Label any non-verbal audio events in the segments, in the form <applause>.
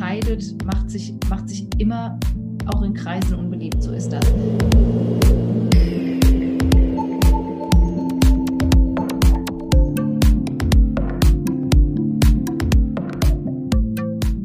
entscheidet, macht sich, macht sich immer auch in Kreisen unbeliebt. So ist das.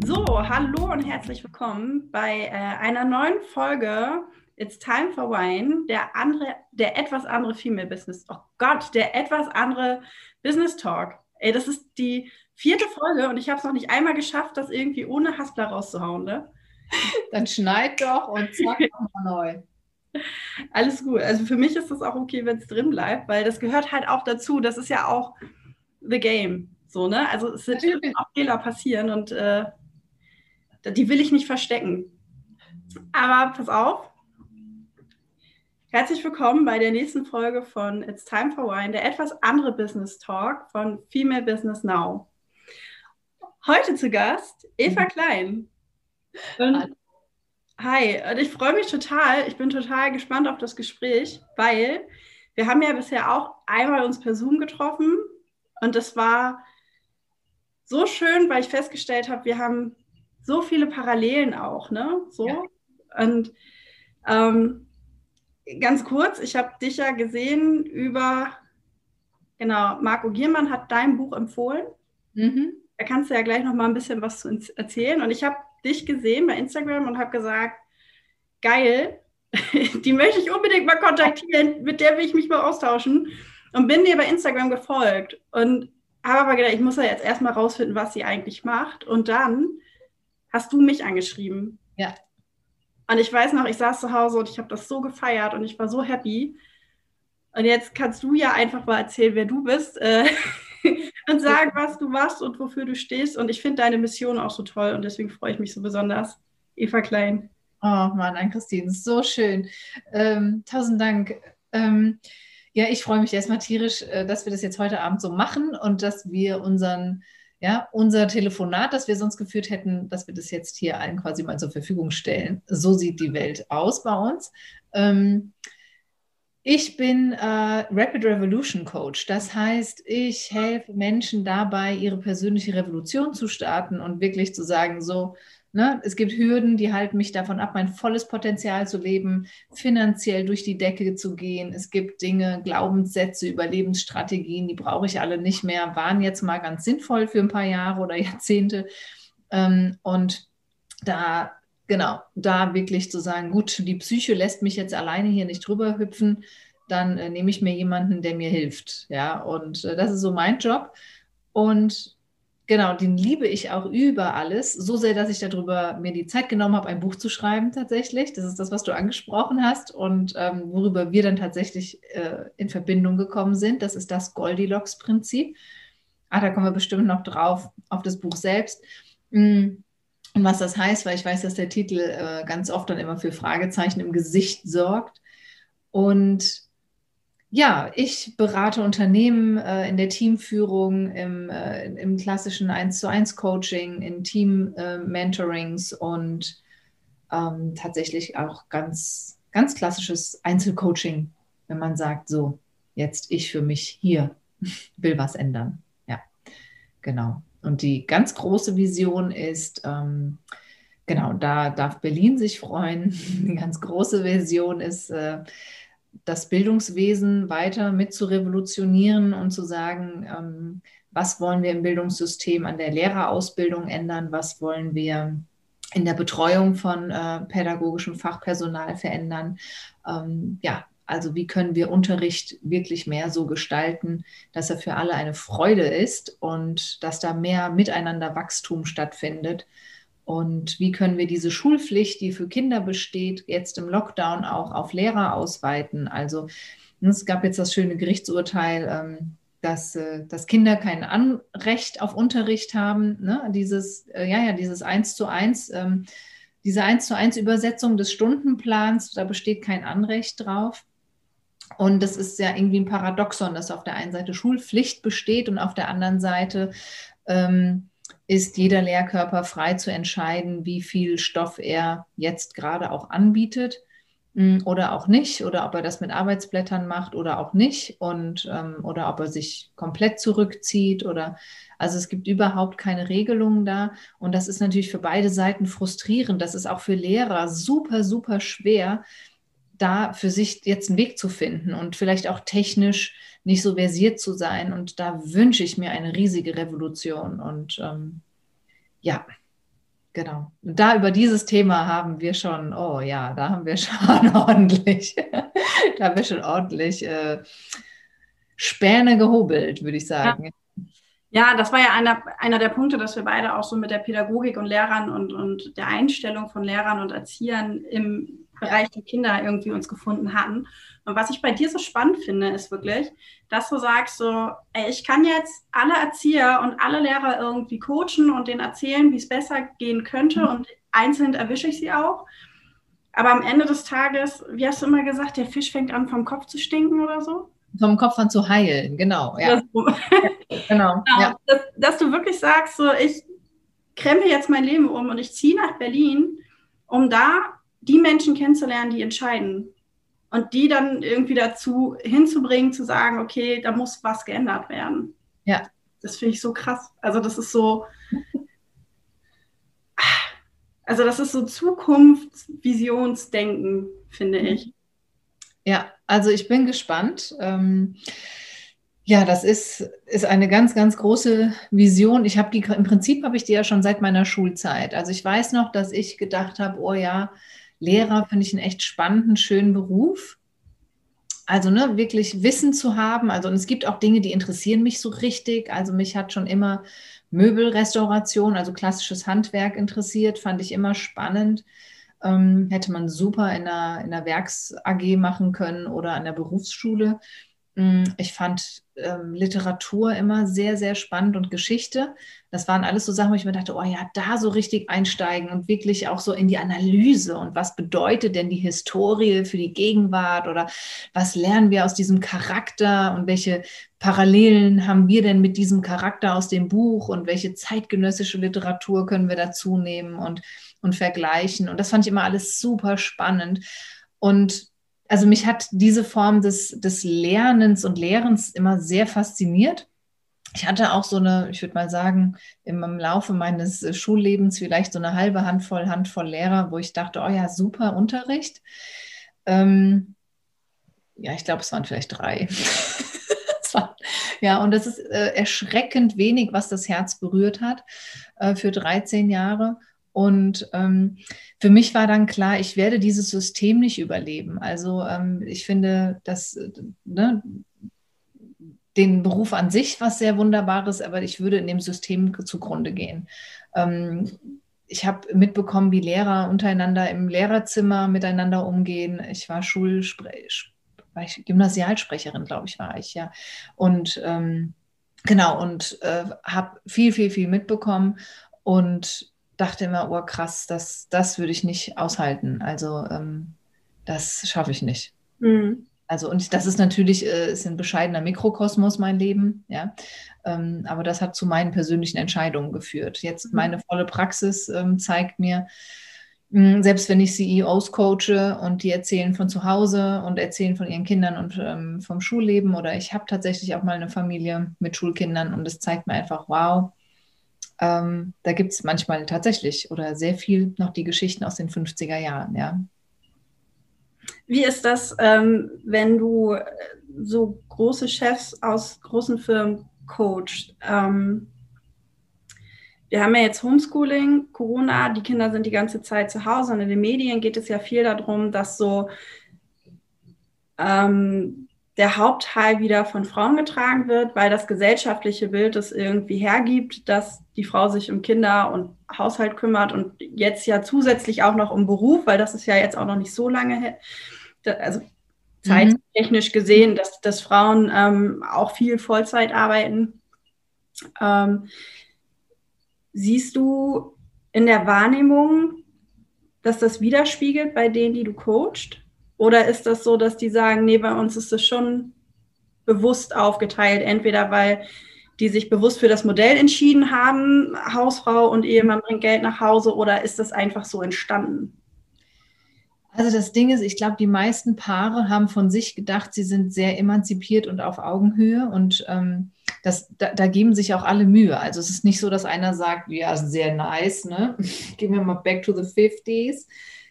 So, hallo und herzlich willkommen bei äh, einer neuen Folge It's Time for Wine, der andere, der etwas andere Female Business. Oh Gott, der etwas andere Business Talk. Ey, das ist die vierte Folge und ich habe es noch nicht einmal geschafft, das irgendwie ohne Haspler rauszuhauen. Ne? <laughs> Dann schneid doch und zack, nochmal neu. Alles gut. Also für mich ist das auch okay, wenn es drin bleibt, weil das gehört halt auch dazu. Das ist ja auch the game. So, ne? Also es sind auch Fehler passieren und äh, die will ich nicht verstecken. Aber pass auf. Herzlich willkommen bei der nächsten Folge von It's Time for Wine, der etwas andere Business Talk von Female Business Now. Heute zu Gast Eva mhm. Klein. Und, hi, und ich freue mich total. Ich bin total gespannt auf das Gespräch, weil wir haben ja bisher auch einmal uns per Zoom getroffen und das war so schön, weil ich festgestellt habe, wir haben so viele Parallelen auch, ne? So. Ja. Und ähm, ganz kurz, ich habe dich ja gesehen über, genau, Marco Giermann hat dein Buch empfohlen. Mhm. Da kannst du ja gleich noch mal ein bisschen was zu erzählen. Und ich habe dich gesehen bei Instagram und habe gesagt, geil, <laughs> die möchte ich unbedingt mal kontaktieren, mit der will ich mich mal austauschen. Und bin dir bei Instagram gefolgt und habe aber gedacht, ich muss ja jetzt erstmal rausfinden, was sie eigentlich macht. Und dann hast du mich angeschrieben. Ja. Und ich weiß noch, ich saß zu Hause und ich habe das so gefeiert und ich war so happy. Und jetzt kannst du ja einfach mal erzählen, wer du bist. Äh, <laughs> und sagen, was du machst und wofür du stehst. Und ich finde deine Mission auch so toll und deswegen freue ich mich so besonders. Eva Klein. Oh Mann, an Christine, so schön. Ähm, tausend Dank. Ähm, ja, ich freue mich erstmal tierisch, äh, dass wir das jetzt heute Abend so machen und dass wir unseren, ja, unser Telefonat, das wir sonst geführt hätten, dass wir das jetzt hier allen quasi mal zur Verfügung stellen. So sieht die Welt aus bei uns. Ähm, ich bin äh, Rapid Revolution Coach. Das heißt, ich helfe Menschen dabei, ihre persönliche Revolution zu starten und wirklich zu sagen, so, ne, es gibt Hürden, die halten mich davon ab, mein volles Potenzial zu leben, finanziell durch die Decke zu gehen. Es gibt Dinge, Glaubenssätze, Überlebensstrategien, die brauche ich alle nicht mehr, waren jetzt mal ganz sinnvoll für ein paar Jahre oder <laughs> Jahrzehnte. Ähm, und da genau, da wirklich zu sagen, gut, die Psyche lässt mich jetzt alleine hier nicht drüber hüpfen, dann äh, nehme ich mir jemanden, der mir hilft. Ja, und äh, das ist so mein Job. Und genau, den liebe ich auch über alles, so sehr, dass ich darüber mir die Zeit genommen habe, ein Buch zu schreiben tatsächlich. Das ist das, was du angesprochen hast und ähm, worüber wir dann tatsächlich äh, in Verbindung gekommen sind. Das ist das Goldilocks-Prinzip. Ah, da kommen wir bestimmt noch drauf, auf das Buch selbst. Mm. Und was das heißt, weil ich weiß, dass der Titel äh, ganz oft dann immer für Fragezeichen im Gesicht sorgt. Und ja, ich berate Unternehmen äh, in der Teamführung, im, äh, im klassischen 1 zu 1 Coaching, in Team-Mentorings und ähm, tatsächlich auch ganz, ganz klassisches Einzelcoaching, wenn man sagt, so, jetzt ich für mich hier <laughs> will was ändern. Ja, genau. Und die ganz große Vision ist, ähm, genau, da darf Berlin sich freuen. <laughs> Die ganz große Vision ist, äh, das Bildungswesen weiter mit zu revolutionieren und zu sagen, ähm, was wollen wir im Bildungssystem an der Lehrerausbildung ändern, was wollen wir in der Betreuung von äh, pädagogischem Fachpersonal verändern. Ähm, ja, also wie können wir Unterricht wirklich mehr so gestalten, dass er für alle eine Freude ist und dass da mehr miteinander Wachstum stattfindet. Und wie können wir diese Schulpflicht, die für Kinder besteht, jetzt im Lockdown auch auf Lehrer ausweiten? Also es gab jetzt das schöne Gerichtsurteil, ähm, dass, äh, dass Kinder kein Anrecht auf Unterricht haben. Ne? Dieses, äh, ja, ja, dieses Eins zu eins ähm, diese eins zu eins Übersetzung des Stundenplans, da besteht kein Anrecht drauf. Und das ist ja irgendwie ein Paradoxon, dass auf der einen Seite Schulpflicht besteht und auf der anderen Seite ähm, ist jeder Lehrkörper frei zu entscheiden, wie viel Stoff er jetzt gerade auch anbietet. mm, oder auch nicht, oder ob er das mit Arbeitsblättern macht oder auch nicht, und ähm, oder ob er sich komplett zurückzieht oder also es gibt überhaupt keine Regelungen da. Und das ist natürlich für beide Seiten frustrierend. Das ist auch für Lehrer super, super schwer, da für sich jetzt einen Weg zu finden und vielleicht auch technisch nicht so versiert zu sein. Und da wünsche ich mir eine riesige Revolution. Und ähm, ja, genau. Und da über dieses Thema haben wir schon, oh ja, da haben wir <laughs> schon ordentlich, da haben wir schon ordentlich äh, Späne gehobelt, würde ich sagen. Ja. Ja, das war ja einer, einer der Punkte, dass wir beide auch so mit der Pädagogik und Lehrern und, und der Einstellung von Lehrern und Erziehern im Bereich der Kinder irgendwie uns gefunden hatten. Und was ich bei dir so spannend finde, ist wirklich, dass du sagst so, ey, ich kann jetzt alle Erzieher und alle Lehrer irgendwie coachen und denen erzählen, wie es besser gehen könnte mhm. und einzeln erwische ich sie auch. Aber am Ende des Tages, wie hast du immer gesagt, der Fisch fängt an vom Kopf zu stinken oder so? vom Kopf an zu heilen, genau. Ja. <laughs> genau. <laughs> genau ja. Dass, dass, du wirklich sagst, so ich krempel jetzt mein Leben um und ich ziehe nach Berlin, um da die Menschen kennenzulernen, die entscheiden. Und die dann irgendwie dazu hinzubringen, zu sagen, okay, da muss was geändert werden. Ja. Das finde ich so krass. Also das ist so, also das ist so Zukunftsvisionsdenken, finde mhm. ich. Ja, also ich bin gespannt. Ähm, ja, das ist, ist eine ganz, ganz große Vision. Ich habe die, im Prinzip habe ich die ja schon seit meiner Schulzeit. Also ich weiß noch, dass ich gedacht habe, oh ja, Lehrer finde ich einen echt spannenden, schönen Beruf. Also ne, wirklich Wissen zu haben. Also und es gibt auch Dinge, die interessieren mich so richtig. Also mich hat schon immer Möbelrestauration, also klassisches Handwerk interessiert, fand ich immer spannend ähm, hätte man super in einer, in einer Werks-AG machen können oder an der Berufsschule. Mm, ich fand ähm, Literatur immer sehr, sehr spannend und Geschichte. Das waren alles so Sachen, wo ich mir dachte, oh ja, da so richtig einsteigen und wirklich auch so in die Analyse und was bedeutet denn die Historie für die Gegenwart oder was lernen wir aus diesem Charakter und welche Parallelen haben wir denn mit diesem Charakter aus dem Buch und welche zeitgenössische Literatur können wir dazu nehmen und und vergleichen. Und das fand ich immer alles super spannend. Und also mich hat diese Form des, des Lernens und Lehrens immer sehr fasziniert. Ich hatte auch so eine, ich würde mal sagen, im, Laufe meines Schullebens vielleicht so eine halbe Handvoll, Handvoll Lehrer, wo ich dachte, oh ja, super Unterricht. Ähm, ja, ich glaube, es waren vielleicht drei. <laughs> ja, und das ist äh, erschreckend wenig, was das Herz berührt hat äh, für 13 Jahre. Und ähm, für mich war dann klar, ich werde dieses System nicht überleben. Also ähm, ich finde, dass ne, den Beruf an sich was sehr Wunderbares, aber ich würde in dem System zugrunde gehen. Ähm, ich habe mitbekommen, wie Lehrer untereinander im Lehrerzimmer miteinander umgehen. Ich war Schulspre war ich Gymnasialsprecherin, glaube ich, war ich, ja. Und ähm, genau, und äh, habe viel, viel, viel mitbekommen. Und dachte immer, oh krass, das, das würde ich nicht aushalten. Also ähm, das schaffe ich nicht. Mhm. Also und das ist natürlich, äh, ist ein bescheidener Mikrokosmos mein Leben, ja. Ähm, aber das hat zu meinen persönlichen Entscheidungen geführt. Jetzt mhm. meine volle Praxis ähm, zeigt mir, mh, hm, selbst wenn ich CEOs coache und die erzählen von zu Hause und erzählen von ihren Kindern und ähm, vom Schulleben oder ich habe tatsächlich auch mal eine Familie mit Schulkindern und es zeigt mir einfach, wow, ähm, da gibt es manchmal tatsächlich oder sehr viel noch die Geschichten aus den 50er Jahren, ja. Wie ist das, ähm, wenn du äh, so große Chefs aus großen Firmen coachst? Ähm, wir haben ja jetzt Homeschooling, Corona, die Kinder sind die ganze Zeit zu Hause und in den Medien geht es ja viel darum, dass so ähm, der Hauptteil wieder von Frauen getragen wird, weil das gesellschaftliche Bild es irgendwie hergibt, dass die Frau sich um Kinder und Haushalt kümmert und jetzt ja zusätzlich auch noch um Beruf, weil das ist ja jetzt auch noch nicht so lange, also zeittechnisch gesehen, dass, dass Frauen ähm, auch viel Vollzeit arbeiten. Ähm, siehst du in der Wahrnehmung, dass das widerspiegelt bei denen, die du coachst? Oder ist das so, dass die sagen, nee, bei uns ist es schon bewusst aufgeteilt, entweder weil die sich bewusst für das Modell entschieden haben, Hausfrau und Ehemann bringt Geld nach Hause, oder ist das einfach so entstanden? Also das Ding ist, ich glaube, die meisten Paare haben von sich gedacht, sie sind sehr emanzipiert und auf Augenhöhe und ähm, das, da, da, geben sich auch alle Mühe. Also es ist nicht so, dass einer sagt, ja, sehr nice, ne? <laughs> Gehen wir mal back to the 50s.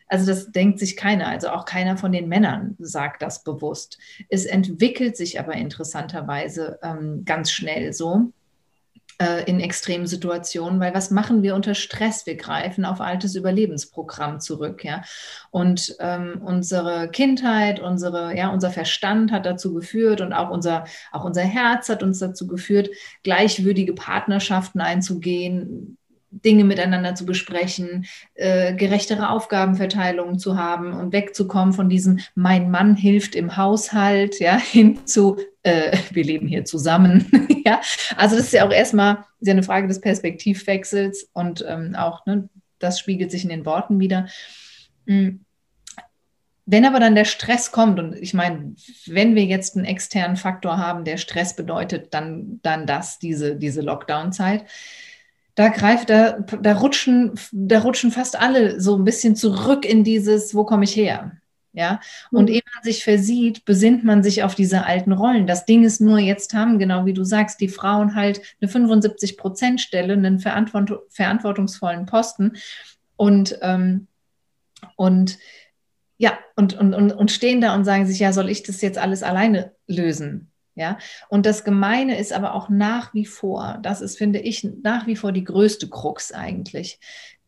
Also das denkt sich keiner, also auch keiner von den Männern sagt das bewusst. Es entwickelt sich aber interessanterweise ähm, ganz schnell so äh, in extremen Situationen, weil was machen wir unter Stress? Wir greifen auf altes Überlebensprogramm zurück, ja. Und ähm, unsere Kindheit, unsere, ja, unser Verstand hat dazu geführt und auch unser, auch unser Herz hat uns dazu geführt, gleichwürdige Partnerschaften einzugehen, Dinge miteinander zu besprechen, äh, gerechtere Aufgabenverteilungen zu haben und wegzukommen von diesem Mein Mann hilft im Haushalt, ja, <laughs> hin zu äh, wir leben hier zusammen. <laughs> ja, also das ist ja auch erstmal ja eine Frage des Perspektivwechsels und ähm, auch ne, das spiegelt sich in den Worten wieder. Mhm. Wenn aber dann der Stress kommt, und ich meine, wenn wir jetzt einen externen Faktor haben, der Stress bedeutet, dann, dann das, diese, diese Lockdown-Zeit, da greift, da, da rutschen, da rutschen fast alle so ein bisschen zurück in dieses, wo komme ich her? Ja, und mhm. ehe man sich versieht, besinnt man sich auf diese alten Rollen. Das Ding ist nur, jetzt haben, genau wie du sagst, die Frauen halt eine 75 Prozent Stelle, einen verantwort verantwortungsvollen Posten und, ähm, und ja, und, und, und, und stehen da und sagen sich, ja, soll ich das jetzt alles alleine lösen? Ja, und das Gemeine ist aber auch nach wie vor, das ist, finde ich, nach wie vor die größte Krux eigentlich,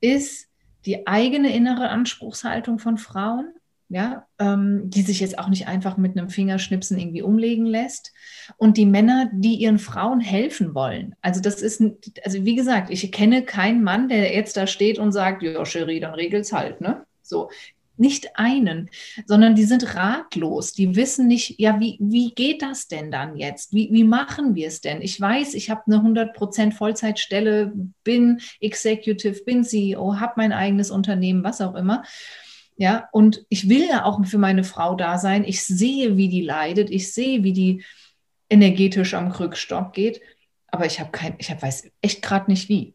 ist die eigene innere Anspruchshaltung von Frauen, ja, ähm, die sich jetzt auch nicht einfach mit einem Fingerschnipsen irgendwie umlegen lässt. Und die Männer, die ihren Frauen helfen wollen. Also das ist, also wie gesagt, ich kenne keinen Mann, der jetzt da steht und sagt, ja, Cherie, dann regelt's halt, ne? So, nicht einen, sondern die sind ratlos. Die wissen nicht, ja, wie, wie geht das denn dann jetzt? Wie, wie machen wir es denn? Ich weiß, ich habe eine 100% Vollzeitstelle, bin Executive, bin CEO, habe mein eigenes Unternehmen, was auch immer. Ja, und ich will ja auch für meine Frau da sein. Ich sehe, wie die leidet. Ich sehe, wie die energetisch am Krückstock geht. Aber ich habe kein, ich hab, weiß echt gerade nicht wie.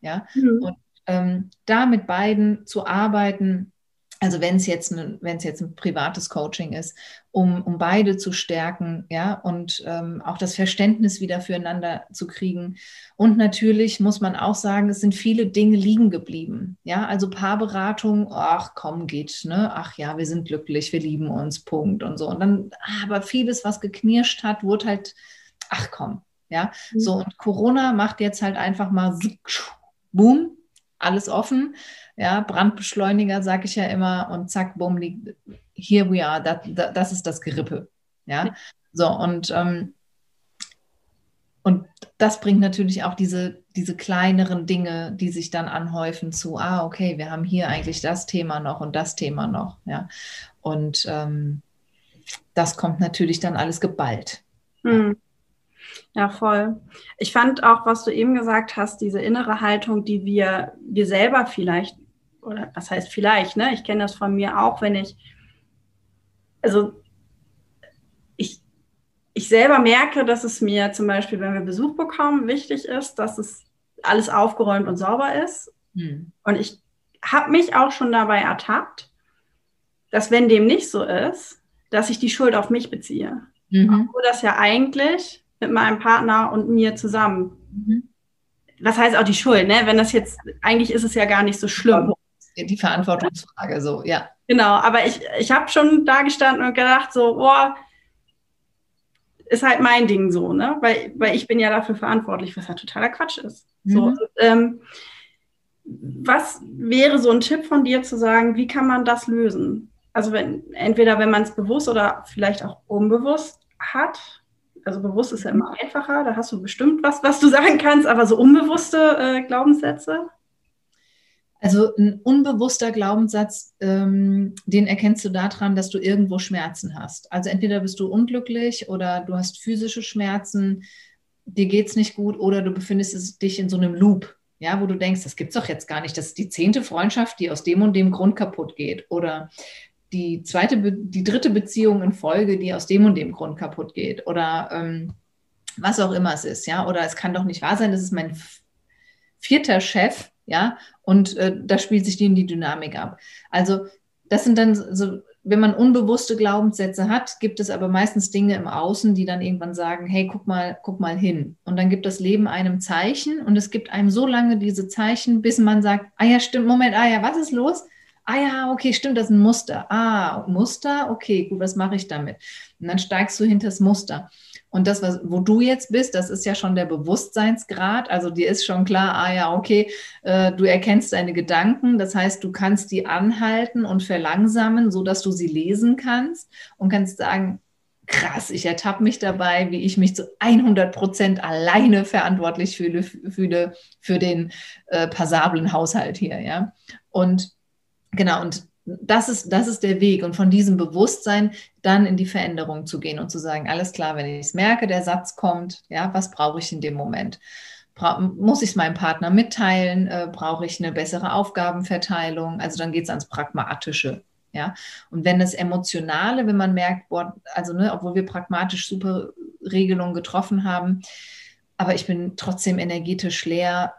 Ja, mhm. und ähm, da mit beiden zu arbeiten, also wenn es jetzt, ein, es jetzt ein privates Coaching ist, um, um beide zu stärken, ja, und ähm, auch das Verständnis wieder füreinander zu kriegen. Und natürlich muss man auch sagen, es sind viele Dinge liegen geblieben. Ja, also Paarberatung, ach komm, geht, ne? Ach ja, wir sind glücklich, wir lieben uns, Punkt und so. Und dann, aber vieles, was geknirscht hat, wurde halt, ach komm, ja. Mhm. So, und Corona macht jetzt halt einfach mal boom, alles offen ja, Brandbeschleuniger, sage ich ja immer, und zack, bumm, here we are, das, das ist das Gerippe. Ja, so und, ähm, und das bringt natürlich auch diese, diese kleineren Dinge, die sich dann anhäufen zu, ah, okay, wir haben hier eigentlich das Thema noch und das Thema noch. Ja, und ähm, das kommt natürlich dann alles geballt. Hm. Ja, voll. Ich fand auch, was du eben gesagt hast, diese innere Haltung, die wir, wir selber vielleicht oder was heißt vielleicht, ne? Ich kenne das von mir auch, wenn ich, also ich, ich selber merke, dass es mir zum Beispiel, wenn wir Besuch bekommen, wichtig ist, dass es alles aufgeräumt und sauber ist. Hm. Und ich habe mich auch schon dabei ertappt, dass wenn dem nicht so ist, dass ich die Schuld auf mich beziehe. Mhm. Obwohl das ja eigentlich mit meinem Partner und mir zusammen. Mhm. Was heißt auch die Schuld, ne? Wenn das jetzt, eigentlich ist es ja gar nicht so schlimm die Verantwortungsfrage so, ja. Genau, aber ich, ich habe schon da gestanden und gedacht, so, boah, ist halt mein Ding so, ne? Weil, weil ich bin ja dafür verantwortlich, was ja totaler Quatsch ist. Mhm. So, und, ähm, was wäre so ein Tipp von dir zu sagen, wie kann man das lösen? Also wenn, entweder wenn man es bewusst oder vielleicht auch unbewusst hat. Also bewusst ist ja immer einfacher, da hast du bestimmt was, was du <laughs> sagen kannst, aber so unbewusste äh, Glaubenssätze. Also ein unbewusster Glaubenssatz, ähm, den erkennst du daran, dass du irgendwo Schmerzen hast. Also entweder bist du unglücklich oder du hast physische Schmerzen, dir geht es nicht gut oder du befindest dich in so einem Loop, ja, wo du denkst, das gibt es doch jetzt gar nicht. Das ist die zehnte Freundschaft, die aus dem und dem Grund kaputt geht. Oder die zweite, die dritte Beziehung in Folge, die aus dem und dem Grund kaputt geht. Oder ähm, was auch immer es ist, ja. Oder es kann doch nicht wahr sein, das ist mein vierter Chef, ja, und äh, da spielt sich die, die Dynamik ab. Also das sind dann so, wenn man unbewusste Glaubenssätze hat, gibt es aber meistens Dinge im Außen, die dann irgendwann sagen, hey, guck mal, guck mal hin. Und dann gibt das Leben einem Zeichen und es gibt einem so lange diese Zeichen, bis man sagt, ah ja, stimmt, Moment, ah ja, was ist los? Ah ja, okay, stimmt, das ist ein Muster. Ah, Muster, okay, gut, was mache ich damit? Und dann steigst du hinter das Muster. Und das, was, wo du jetzt bist, das ist ja schon der Bewusstseinsgrad. Also dir ist schon klar, ah ja, okay, äh, du erkennst deine Gedanken. Das heißt, du kannst die anhalten und verlangsamen, sodass du sie lesen kannst und kannst sagen, krass, ich ertappe mich dabei, wie ich mich zu 100 Prozent alleine verantwortlich fühle, fühle für den äh, passablen Haushalt hier, ja. Und genau, und das ist, das ist der Weg. Und von diesem Bewusstsein dann in die Veränderung zu gehen und zu sagen, alles klar, wenn ich es merke, der Satz kommt, ja, was brauche ich in dem Moment? Bra muss ich es meinem Partner mitteilen? Äh, brauche ich eine bessere Aufgabenverteilung? Also dann geht es ans Pragmatische. Ja? Und wenn das Emotionale, wenn man merkt, boah, also ne, obwohl wir pragmatisch super Regelungen getroffen haben, aber ich bin trotzdem energetisch leer,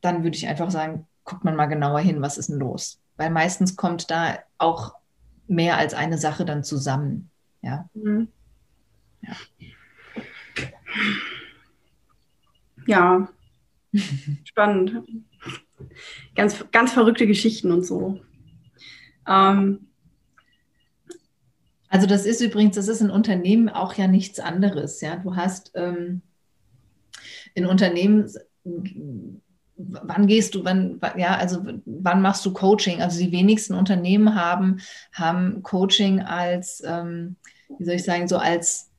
dann würde ich einfach sagen, guckt man mal genauer hin, was ist denn los? Weil meistens kommt da auch mehr als eine Sache dann zusammen. Ja. Mhm. ja. Ja, <laughs> spannend. Ganz, ganz verrückte Geschichten und so. Ähm. Also das ist übrigens, das ist in Unternehmen auch ja nichts anderes. Ja, du hast ähm, in Unternehmen wann gehst du, wann, ja, also wann machst du Coaching? Also die wenigsten Unternehmen haben, haben Coaching als, ähm, wie soll ich sagen, so als,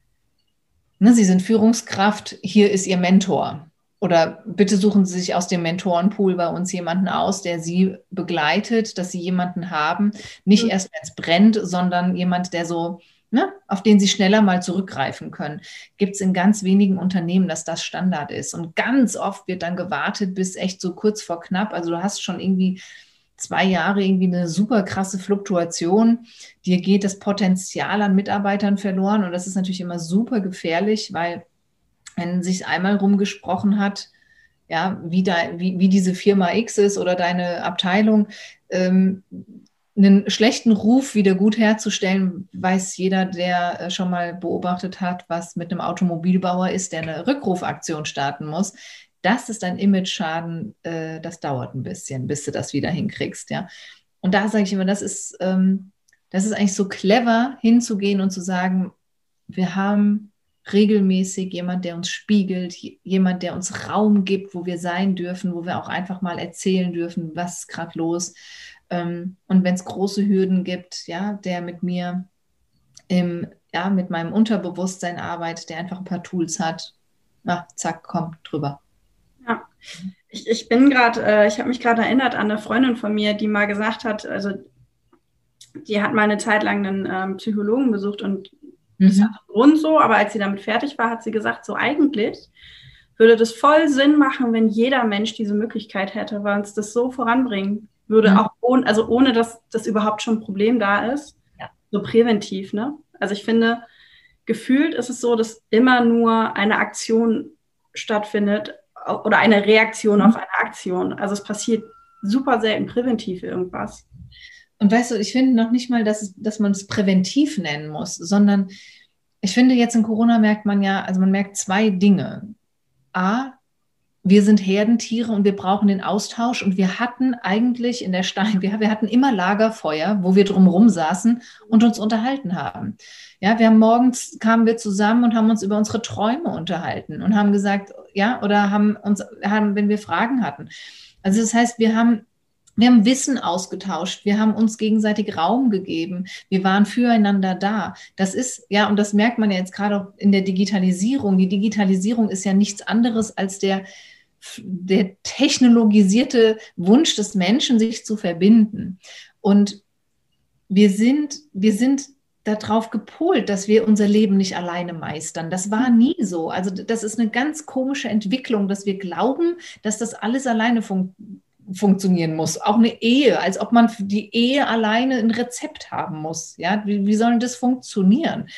ne, sie sind Führungskraft, hier ist ihr Mentor. Oder bitte suchen Sie sich aus dem Mentorenpool bei uns jemanden aus, der Sie begleitet, dass Sie jemanden haben, nicht mhm. erst wenn es brennt, sondern jemand, der so ne, auf den sie schneller mal zurückgreifen können. Gibt es in ganz wenigen Unternehmen, dass das Standard ist. Und ganz oft wird dann gewartet bis echt so kurz vor knapp. Also du hast schon irgendwie zwei Jahre irgendwie eine super krasse Fluktuation. Dir geht das Potenzial an Mitarbeitern verloren. Und das ist natürlich immer super gefährlich, weil wenn sich einmal rumgesprochen hat, ja, wie, da, wie, wie diese Firma X ist oder deine Abteilung, ähm, einen schlechten Ruf wieder gut herzustellen, weiß jeder, der äh, schon mal beobachtet hat, was mit einem Automobilbauer ist, der eine Rückrufaktion starten muss. Das ist ein Image-Schaden, äh, das dauert ein bisschen, bis du das wieder hinkriegst, ja. Und da sage ich immer, das ist, ähm, das ist eigentlich so clever, hinzugehen und zu sagen, wir haben regelmäßig jemand, der uns spiegelt, jemand, der uns Raum gibt, wo wir sein dürfen, wo wir auch einfach mal erzählen dürfen, was ist gerade los. Ähm, und wenn es große Hürden gibt, ja, der mit mir im, ja, mit meinem Unterbewusstsein arbeitet, der einfach ein paar Tools hat, na, zack, kommt drüber. Ja, ich, ich bin gerade, äh, ich habe mich gerade erinnert an eine Freundin von mir, die mal gesagt hat, also die hat mal eine Zeit lang einen ähm, Psychologen besucht und mhm. das hat Grund so, aber als sie damit fertig war, hat sie gesagt, so eigentlich würde das voll Sinn machen, wenn jeder Mensch diese Möglichkeit hätte, weil uns das so voranbringen würde, mhm. auch ohne, also ohne dass das überhaupt schon ein Problem da ist. Ja. So präventiv, ne? Also ich finde, gefühlt ist es so, dass immer nur eine Aktion stattfindet oder eine Reaktion mhm. auf eine Aktion. Also es passiert super selten präventiv irgendwas. Und weißt du, ich finde noch nicht mal, dass, es, dass man es präventiv nennen muss, sondern ich finde jetzt in Corona merkt man ja, also man merkt zwei Dinge. A, wir sind Herdentiere und wir brauchen den Austausch. Und wir hatten eigentlich in der Stein, <laughs> wir, wir hatten immer Lagerfeuer, wo wir drumherum saßen und uns unterhalten haben. Ja, wir haben morgens kamen wir zusammen und haben uns über unsere Träume unterhalten und haben gesagt, ja, oder haben uns, haben, wenn wir Fragen hatten. Also das heißt, wir haben wir haben Wissen ausgetauscht, wir haben uns gegenseitig Raum gegeben, wir waren füreinander da. Das ist, ja, und das merkt man ja jetzt gerade auch in der Digitalisierung. Die Digitalisierung ist ja nichts anderes als der, der technologisierte Wunsch des Menschen, sich zu verbinden. Und wir sind, wir sind darauf gepolt, dass wir unser Leben nicht alleine meistern. Das war nie so. Also das ist eine ganz komische Entwicklung, dass wir glauben, dass das alles alleine fun funktionieren muss. Auch eine Ehe, als ob man für die Ehe alleine ein Rezept haben muss. Ja, wie, wie soll das funktionieren?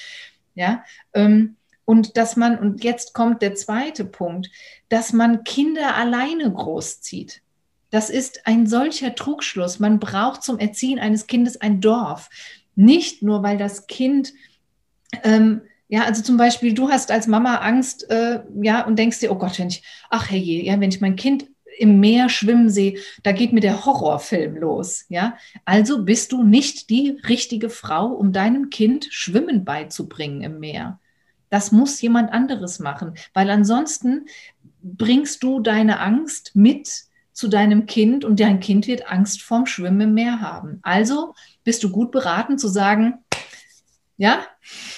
Ja, ähm, und dass man, und jetzt kommt der zweite Punkt, dass man Kinder alleine großzieht. Das ist ein solcher Trugschluss. Man braucht zum Erziehen eines Kindes ein Dorf. Nicht nur, weil das Kind, ähm, ja, also zum Beispiel, du hast als Mama Angst, äh, ja, und denkst dir, oh Gott, wenn ich, ach hey, ja, wenn ich mein Kind im Meer schwimmen sehe, da geht mir der Horrorfilm los, ja. Also bist du nicht die richtige Frau, um deinem Kind Schwimmen beizubringen im Meer. Das muss jemand anderes machen, weil ansonsten bringst du deine Angst mit zu deinem Kind und dein Kind wird Angst vorm Schwimmen im Meer haben. Also bist du gut beraten zu sagen, ja,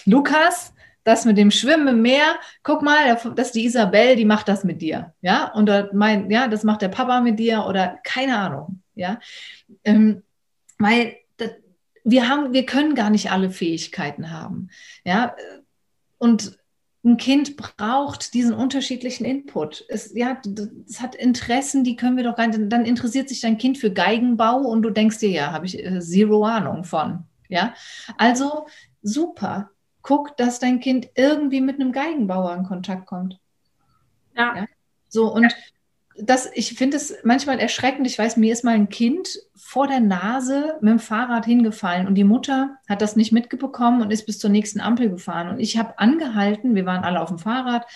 Lukas, das mit dem Schwimmen im Meer, guck mal, das ist die Isabel, die macht das mit dir, ja, und mein, ja, das macht der Papa mit dir oder keine Ahnung, ja, ähm, weil das, wir haben, wir können gar nicht alle Fähigkeiten haben, ja, und ein Kind braucht diesen unterschiedlichen Input. Es, ja, es hat Interessen, die können wir doch gar nicht. Dann interessiert sich dein Kind für Geigenbau und du denkst dir, ja, habe ich äh, zero Ahnung von. Ja, also super. Guck, dass dein Kind irgendwie mit einem Geigenbauer in Kontakt kommt. Ja. ja? So, und das, ich finde es manchmal erschreckend. Ich weiß, mir ist mal ein Kind vor der Nase mit dem Fahrrad hingefallen und die Mutter hat das nicht mitbekommen und ist bis zur nächsten Ampel gefahren. Und ich habe angehalten, wir waren alle auf dem Fahrrad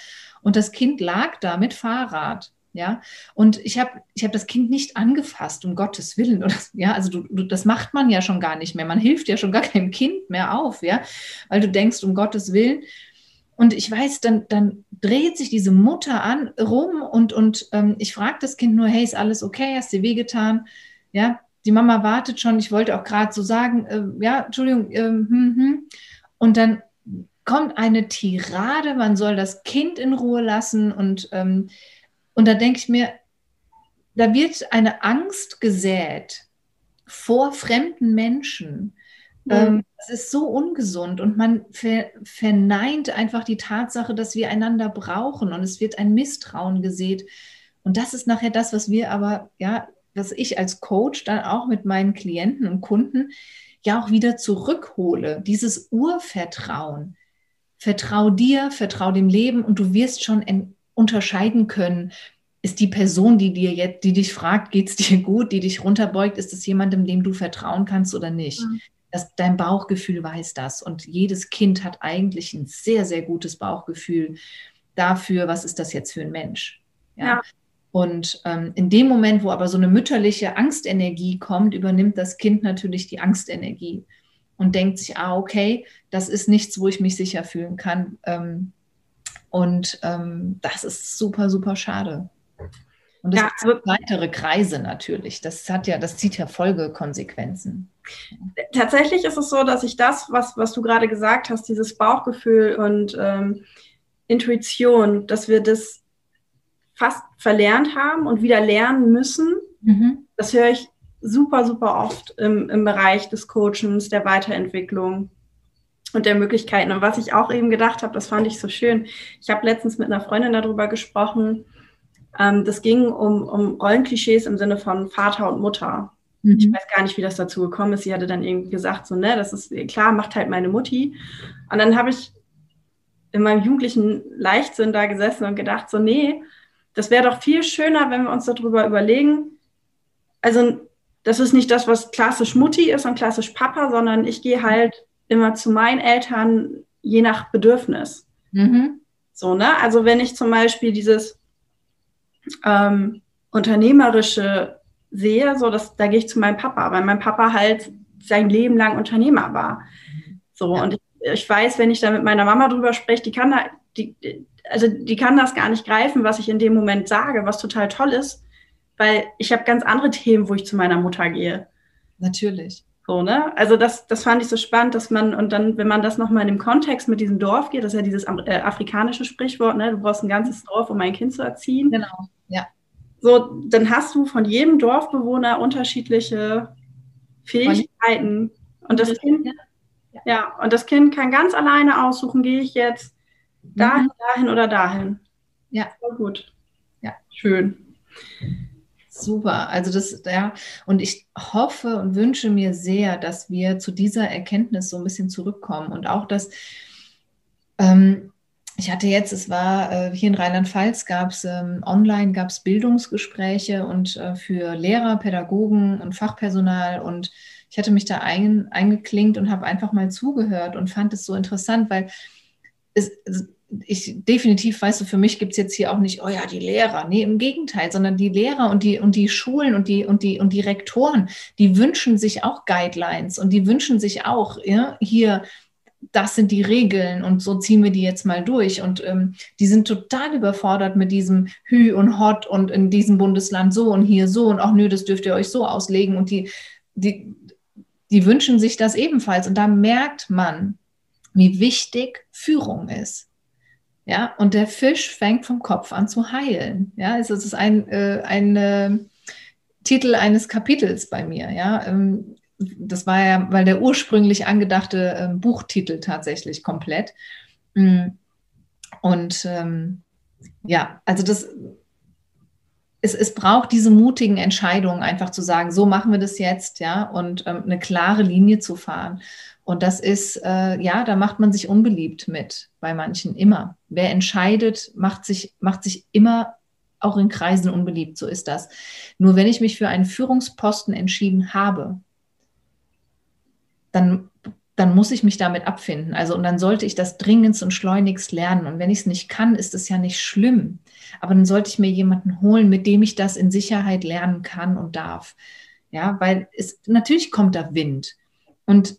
und das Kind lag da mit Fahrrad. Ja, und ich habe ich hab das Kind nicht angefasst, um Gottes Willen. Oder, ja, also du, du, das macht man ja schon gar nicht mehr. Man hilft ja schon gar keinem Kind mehr auf, ja, weil du denkst, um Gottes Willen. Und ich weiß, dann, dann dreht sich diese Mutter an, rum und, und ähm, ich frage das Kind nur, hey, ist alles okay? Hast dir wehgetan? Ja, die Mama wartet schon. Ich wollte auch gerade so sagen, äh, ja, Entschuldigung, äh, hm, hm. und dann kommt eine Tirade, man soll das Kind in Ruhe lassen und, ähm, und da denke ich mir, da wird eine Angst gesät vor fremden Menschen, ähm, das ist so ungesund und man ver verneint einfach die Tatsache, dass wir einander brauchen und es wird ein Misstrauen gesät. Und das ist nachher das, was wir aber, ja, was ich als Coach dann auch mit meinen Klienten und Kunden ja auch wieder zurückhole. Dieses Urvertrauen. Vertrau dir, vertrau dem Leben und du wirst schon unterscheiden können, ist die Person, die dir jetzt, die dich fragt, geht es dir gut, die dich runterbeugt, ist es jemandem, dem du vertrauen kannst oder nicht? Mhm das, dein Bauchgefühl weiß das. Und jedes Kind hat eigentlich ein sehr, sehr gutes Bauchgefühl dafür, was ist das jetzt für ein Mensch. Ja. ja. Und ähm, in dem Moment, wo aber so eine mütterliche Angstenergie kommt, übernimmt das Kind natürlich die Angstenergie und denkt sich, ah, okay, das ist nichts, wo ich mich sicher fühlen kann. Ähm, und ähm, das ist super, super schade. Und das ja, also, weitere Kreise natürlich. Das hat ja, das zieht ja Folgekonsequenzen. Tatsächlich ist es so, dass ich das, was, was du gerade gesagt hast, dieses Bauchgefühl und ähm, Intuition, dass wir das fast verlernt haben und wieder lernen müssen. Mhm. Das höre ich super, super oft im, im Bereich des Coachings, der Weiterentwicklung und der Möglichkeiten. Und was ich auch eben gedacht habe, das fand ich so schön. Ich habe letztens mit einer Freundin darüber gesprochen, ähm, das ging um, um Rollenklischees im Sinne von Vater und Mutter. Mhm. Ich weiß gar nicht, wie das dazu gekommen ist. Sie hatte dann irgendwie gesagt, so, ne, das ist klar, macht halt meine Mutti. Und dann habe ich in meinem jugendlichen Leichtsinn da gesessen und gedacht, so, nee, das wäre doch viel schöner, wenn wir uns darüber überlegen. Also, das ist nicht das, was klassisch Mutti ist und klassisch Papa, sondern ich gehe halt immer zu meinen Eltern je nach Bedürfnis. Mhm. So, ne? Also, wenn ich zum Beispiel dieses ähm, unternehmerische sehe, so dass da gehe ich zu meinem Papa, weil mein Papa halt sein Leben lang Unternehmer war. So ja. und ich, ich, weiß, wenn ich da mit meiner Mama drüber spreche, die kann da, die, also die kann das gar nicht greifen, was ich in dem Moment sage, was total toll ist, weil ich habe ganz andere Themen, wo ich zu meiner Mutter gehe. Natürlich. So, ne? Also das, das fand ich so spannend, dass man, und dann, wenn man das nochmal in dem Kontext mit diesem Dorf geht, das ist ja dieses äh, afrikanische Sprichwort, ne? Du brauchst ein ganzes Dorf, um ein Kind zu erziehen. Genau, ja. So, dann hast du von jedem Dorfbewohner unterschiedliche Fähigkeiten. Und das Kind, ja. ja, und das Kind kann ganz alleine aussuchen, gehe ich jetzt dahin, mhm. dahin oder dahin. Ja. Voll gut. Ja. Schön. Super. Also das, ja, und ich hoffe und wünsche mir sehr, dass wir zu dieser Erkenntnis so ein bisschen zurückkommen und auch, dass ähm, ich hatte jetzt, es war äh, hier in Rheinland-Pfalz, gab es ähm, online gab es Bildungsgespräche und äh, für Lehrer, Pädagogen und Fachpersonal und ich hatte mich da ein, eingeklinkt und habe einfach mal zugehört und fand es so interessant, weil es, ich definitiv, weißt du, für mich gibt es jetzt hier auch nicht, oh ja, die Lehrer. Nee, im Gegenteil, sondern die Lehrer und die, und die Schulen und die, und die, und die Rektoren, die wünschen sich auch Guidelines und die wünschen sich auch, ja, hier das sind die Regeln und so ziehen wir die jetzt mal durch. Und ähm, die sind total überfordert mit diesem Hü und Hot und in diesem Bundesland so und hier so und auch nö, das dürft ihr euch so auslegen. Und die, die, die wünschen sich das ebenfalls. Und da merkt man, wie wichtig Führung ist. Ja, und der Fisch fängt vom Kopf an zu heilen. Ja, also es ist ein, äh, ein äh, Titel eines Kapitels bei mir. Ja, ähm, das war ja, weil der ursprünglich angedachte äh, Buchtitel tatsächlich komplett. Mm. Und ähm, ja, also das, es, es braucht diese mutigen Entscheidungen, einfach zu sagen, so machen wir das jetzt, ja, und ähm, eine klare Linie zu fahren. Und das ist, äh, ja, da macht man sich unbeliebt mit, bei manchen immer. Wer entscheidet, macht sich, macht sich immer auch in Kreisen unbeliebt, so ist das. Nur wenn ich mich für einen Führungsposten entschieden habe, dann, dann muss ich mich damit abfinden. Also, und dann sollte ich das dringendst und schleunigst lernen. Und wenn ich es nicht kann, ist es ja nicht schlimm. Aber dann sollte ich mir jemanden holen, mit dem ich das in Sicherheit lernen kann und darf. Ja, weil es natürlich kommt da Wind. Und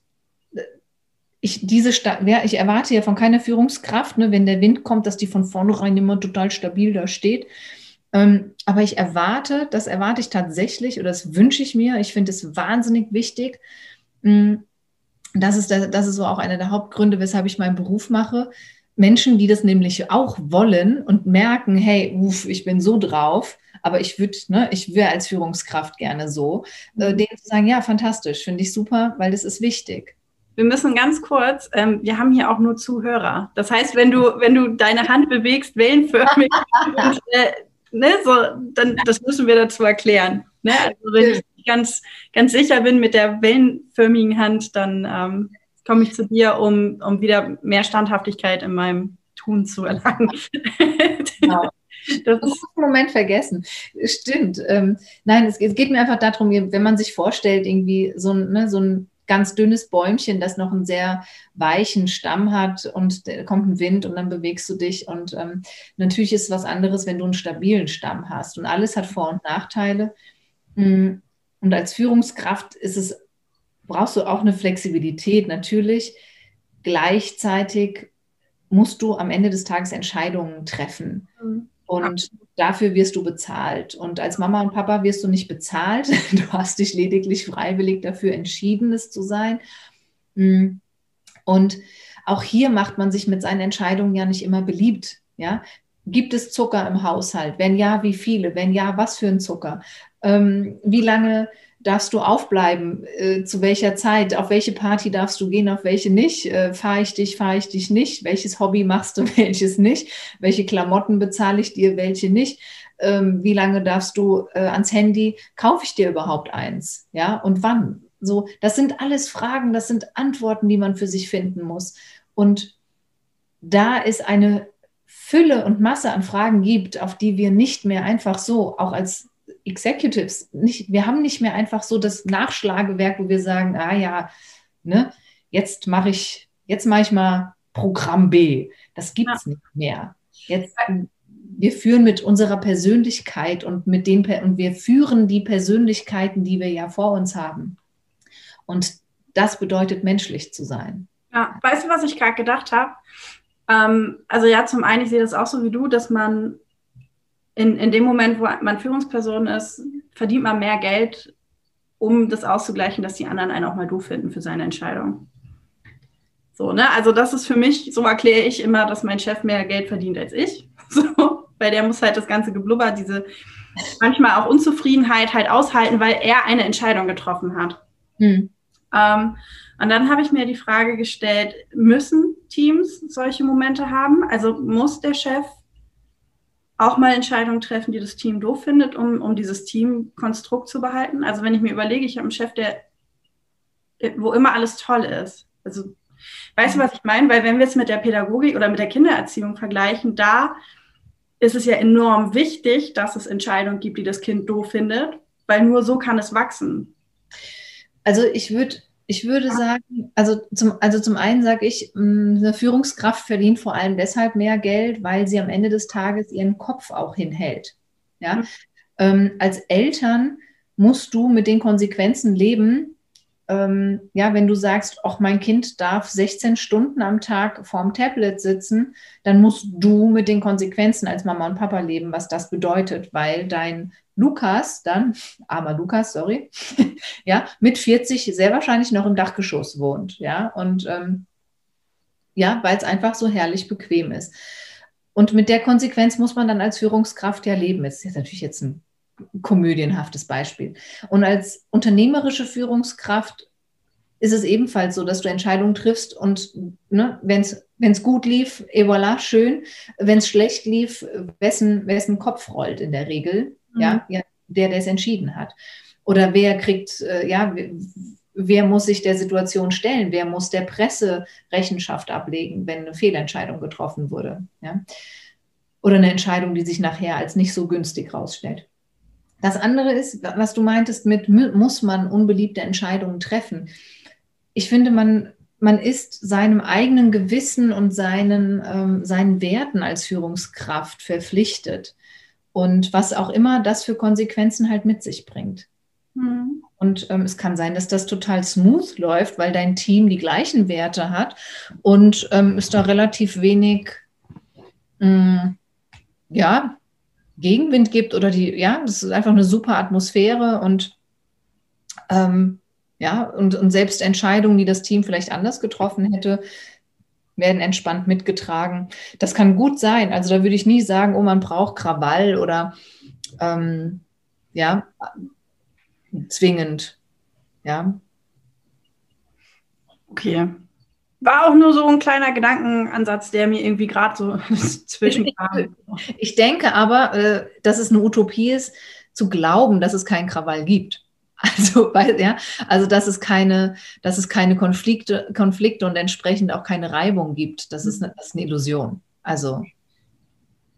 ich, diese ja, ich erwarte ja von keiner Führungskraft, ne, wenn der Wind kommt, dass die von vornherein immer total stabil da steht. Ähm, aber ich erwarte, das erwarte ich tatsächlich oder das wünsche ich mir. Ich finde es wahnsinnig wichtig, das ist, das ist so auch einer der Hauptgründe, weshalb ich meinen Beruf mache. Menschen, die das nämlich auch wollen und merken, hey, uff, ich bin so drauf, aber ich würde, ne, ich wäre als Führungskraft gerne so, äh, mhm. denen zu sagen, ja, fantastisch, finde ich super, weil das ist wichtig. Wir müssen ganz kurz, ähm, wir haben hier auch nur Zuhörer. Das heißt, wenn du, wenn du deine Hand bewegst, wellenförmig, <laughs> und, äh, ne, so, dann das müssen wir dazu erklären. Ne? Also wenn ich ganz, ganz sicher bin mit der wellenförmigen Hand, dann ähm, komme ich zu dir, um, um wieder mehr Standhaftigkeit in meinem Tun zu erlangen. Genau. <laughs> Das ist einen Moment vergessen. Stimmt. Ähm, nein, es, es, geht mir einfach darum, wenn man sich vorstellt, irgendwie so ein, ne, so ein ganz dünnes Bäumchen, das noch einen sehr weichen Stamm hat und da kommt ein Wind und dann bewegst du dich. Und ähm, natürlich ist es was anderes, wenn du einen stabilen Stamm hast. Und alles hat Vor- und Nachteile. Mm, und als Führungskraft ist es, brauchst du auch eine Flexibilität natürlich. Gleichzeitig musst du am Ende des Tages Entscheidungen treffen. Mhm. Und dafür wirst du bezahlt. Und als Mama und Papa wirst du nicht bezahlt. <laughs> Du hast dich lediglich freiwillig dafür entschieden, es zu sein. Mm. Und auch hier macht man sich mit seinen Entscheidungen ja nicht immer beliebt. Ja? Gibt es Zucker im Haushalt? Wenn ja, wie viele? Wenn ja, was für ein Zucker? Ähm, wie lange darfst du aufbleiben? Äh, zu welcher Zeit? Auf welche Party darfst du gehen? Auf welche nicht? Äh, fahre ich dich? Fahre ich dich nicht? Welches Hobby machst du? <laughs> Welches nicht? Welche Klamotten bezahle ich dir? Welche nicht? Ähm, wie lange darfst du äh, ans Handy? Kaufe ich dir überhaupt eins? Ja, und wann? So, das sind alles Fragen, das sind Antworten, die man für sich finden muss. Und da ist eine Fülle und Masse an Fragen gibt, auf die wir nicht mehr einfach so, auch als Executives, nicht, wir haben nicht mehr einfach so das Nachschlagewerk, wo wir sagen, ah ja, ne, jetzt mache ich, jetzt mache ich mal Programm B. Das gibt es ja. nicht mehr. Jetzt, wir führen mit unserer Persönlichkeit und mit den und wir führen die Persönlichkeiten, die wir ja vor uns haben. Und das bedeutet menschlich zu sein. Ja, weißt du, was ich gerade gedacht habe? Ähm, also ja, zum einen, ich sehe das auch so wie du, dass man in, in dem Moment, wo man Führungsperson ist, verdient man mehr Geld, um das auszugleichen, dass die anderen einen auch mal doof finden für seine Entscheidung. So, ne? Also das ist für mich, so erkläre ich immer, dass mein Chef mehr Geld verdient als ich. <laughs> So, weil der muss halt das ganze Geblubber, diese manchmal auch Unzufriedenheit halt aushalten, weil er eine Entscheidung getroffen hat. Hm. Ähm, und dann habe ich mir die Frage gestellt, müssen Teams solche Momente haben? Also muss der Chef auch mal Entscheidungen treffen, die das Team doof findet, um, um dieses Teamkonstrukt zu behalten. Also wenn ich mir überlege, ich habe einen Chef, der, wo immer alles toll ist. Also Weißt du, was ich meine? Weil wenn wir es mit der Pädagogik oder mit der Kindererziehung vergleichen, da ist es ja enorm wichtig, dass es Entscheidungen gibt, die das Kind doof findet, weil nur so kann es wachsen. Also ich würde ich würde sagen, also zum, also zum einen sage ich, mm, eine Führungskraft verdient vor allem deshalb mehr Geld, weil sie am Ende des Tages ihren Kopf auch hinhält. Ja? Mhm. Ähm, als Eltern musst du mit den Konsequenzen leben, ähm, ja, wenn du sagst, auch mein Kind darf 16 Stunden am Tag vorm Tablet sitzen, dann musst du mit den Konsequenzen als Mama und Papa leben, was das bedeutet, weil dein Lukas dann, <laughs> armer Lukas, sorry, <laughs> ja, mit 40 sehr wahrscheinlich noch im Dachgeschoss wohnt, ja, und ähm, ja, weil es einfach so herrlich bequem ist. Und mit der Konsequenz muss man dann als Führungskraft ja leben. Das ist natürlich jetzt ein komödienhaftes Beispiel. Und als unternehmerische Führungskraft ist es ebenfalls so, dass du Entscheidungen triffst und ne, wenn es gut lief, et voilà, schön. Wenn es schlecht lief, wessen, wessen Kopf rollt in der Regel, mhm. ja, ja, der, der es entschieden hat. Oder wer kriegt, äh, ja, wer muss sich der Situation stellen? Wer muss der Presse Rechenschaft ablegen, wenn eine Fehlentscheidung getroffen wurde? Ja? Oder eine Entscheidung, die sich nachher als nicht so günstig rausstellt. Das andere ist, was du meintest mit, muss man unbeliebte Entscheidungen treffen. Ich finde, man, man ist seinem eigenen Gewissen und seinen, ähm, seinen Werten als Führungskraft verpflichtet. Und was auch immer das für Konsequenzen halt mit sich bringt. Mhm. Und ähm, es kann sein, dass das total smooth läuft, weil dein Team die gleichen Werte hat und ähm, es da relativ wenig, mh, mm, ja, Gegenwind gibt oder die, ja, das ist einfach eine super Atmosphäre und ähm, ja, und, und selbst Entscheidungen, die das Team vielleicht anders getroffen hätte, werden entspannt mitgetragen. Das kann gut sein. Also da würde ich nie sagen, oh, man braucht Krawall oder ähm, ja, zwingend. Ja. Okay. War auch nur so ein kleiner Gedankenansatz, der mir irgendwie gerade so <laughs> zwischenkam. Ich denke aber, äh, dass es eine Utopie ist, zu glauben, dass es keinen Krawall gibt. <laughs> Also, weil, ja, also dass es keine, dass es keine Konflikte, Konflikte und entsprechend auch keine Reibung gibt. Das ist eine, das ist eine Illusion. Also.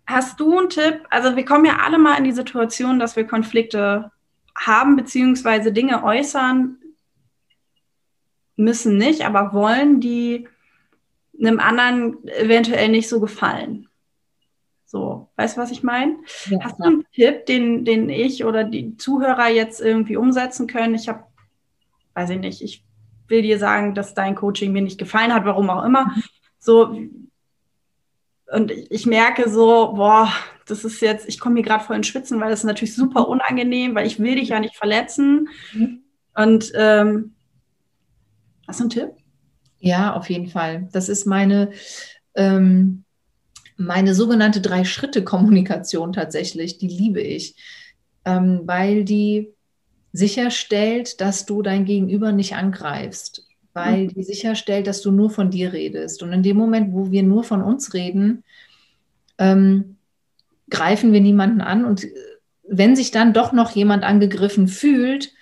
Hast du einen Tipp? Also wir kommen ja alle mal in die Situation, dass wir Konflikte haben, beziehungsweise Dinge äußern, müssen nicht, aber wollen, die einem anderen eventuell nicht so gefallen. So, weißt du, was ich meine? Ja, Hast du einen Tipp, den, den ich oder die Zuhörer jetzt irgendwie umsetzen können? Ich habe, weiß ich nicht, ich will dir sagen, dass dein Coaching mir nicht gefallen hat, warum auch immer. So, und ich merke so, boah, das ist jetzt, ich komme mir gerade voll in Schwitzen, weil das ist natürlich super unangenehm, weil ich will dich ja nicht verletzen. Mhm. Und ähm, Hast du einen Tipp? Ja, auf jeden Fall. Das ist meine, ähm, meine sogenannte Drei-Schritte-Kommunikation tatsächlich. Die liebe ich, ähm, weil die sicherstellt, dass du dein Gegenüber nicht angreifst, weil mhm. die sicherstellt, dass du nur von dir redest. Und in dem Moment, wo wir nur von uns reden, ähm, greifen wir niemanden an. Und wenn sich dann doch noch jemand angegriffen fühlt,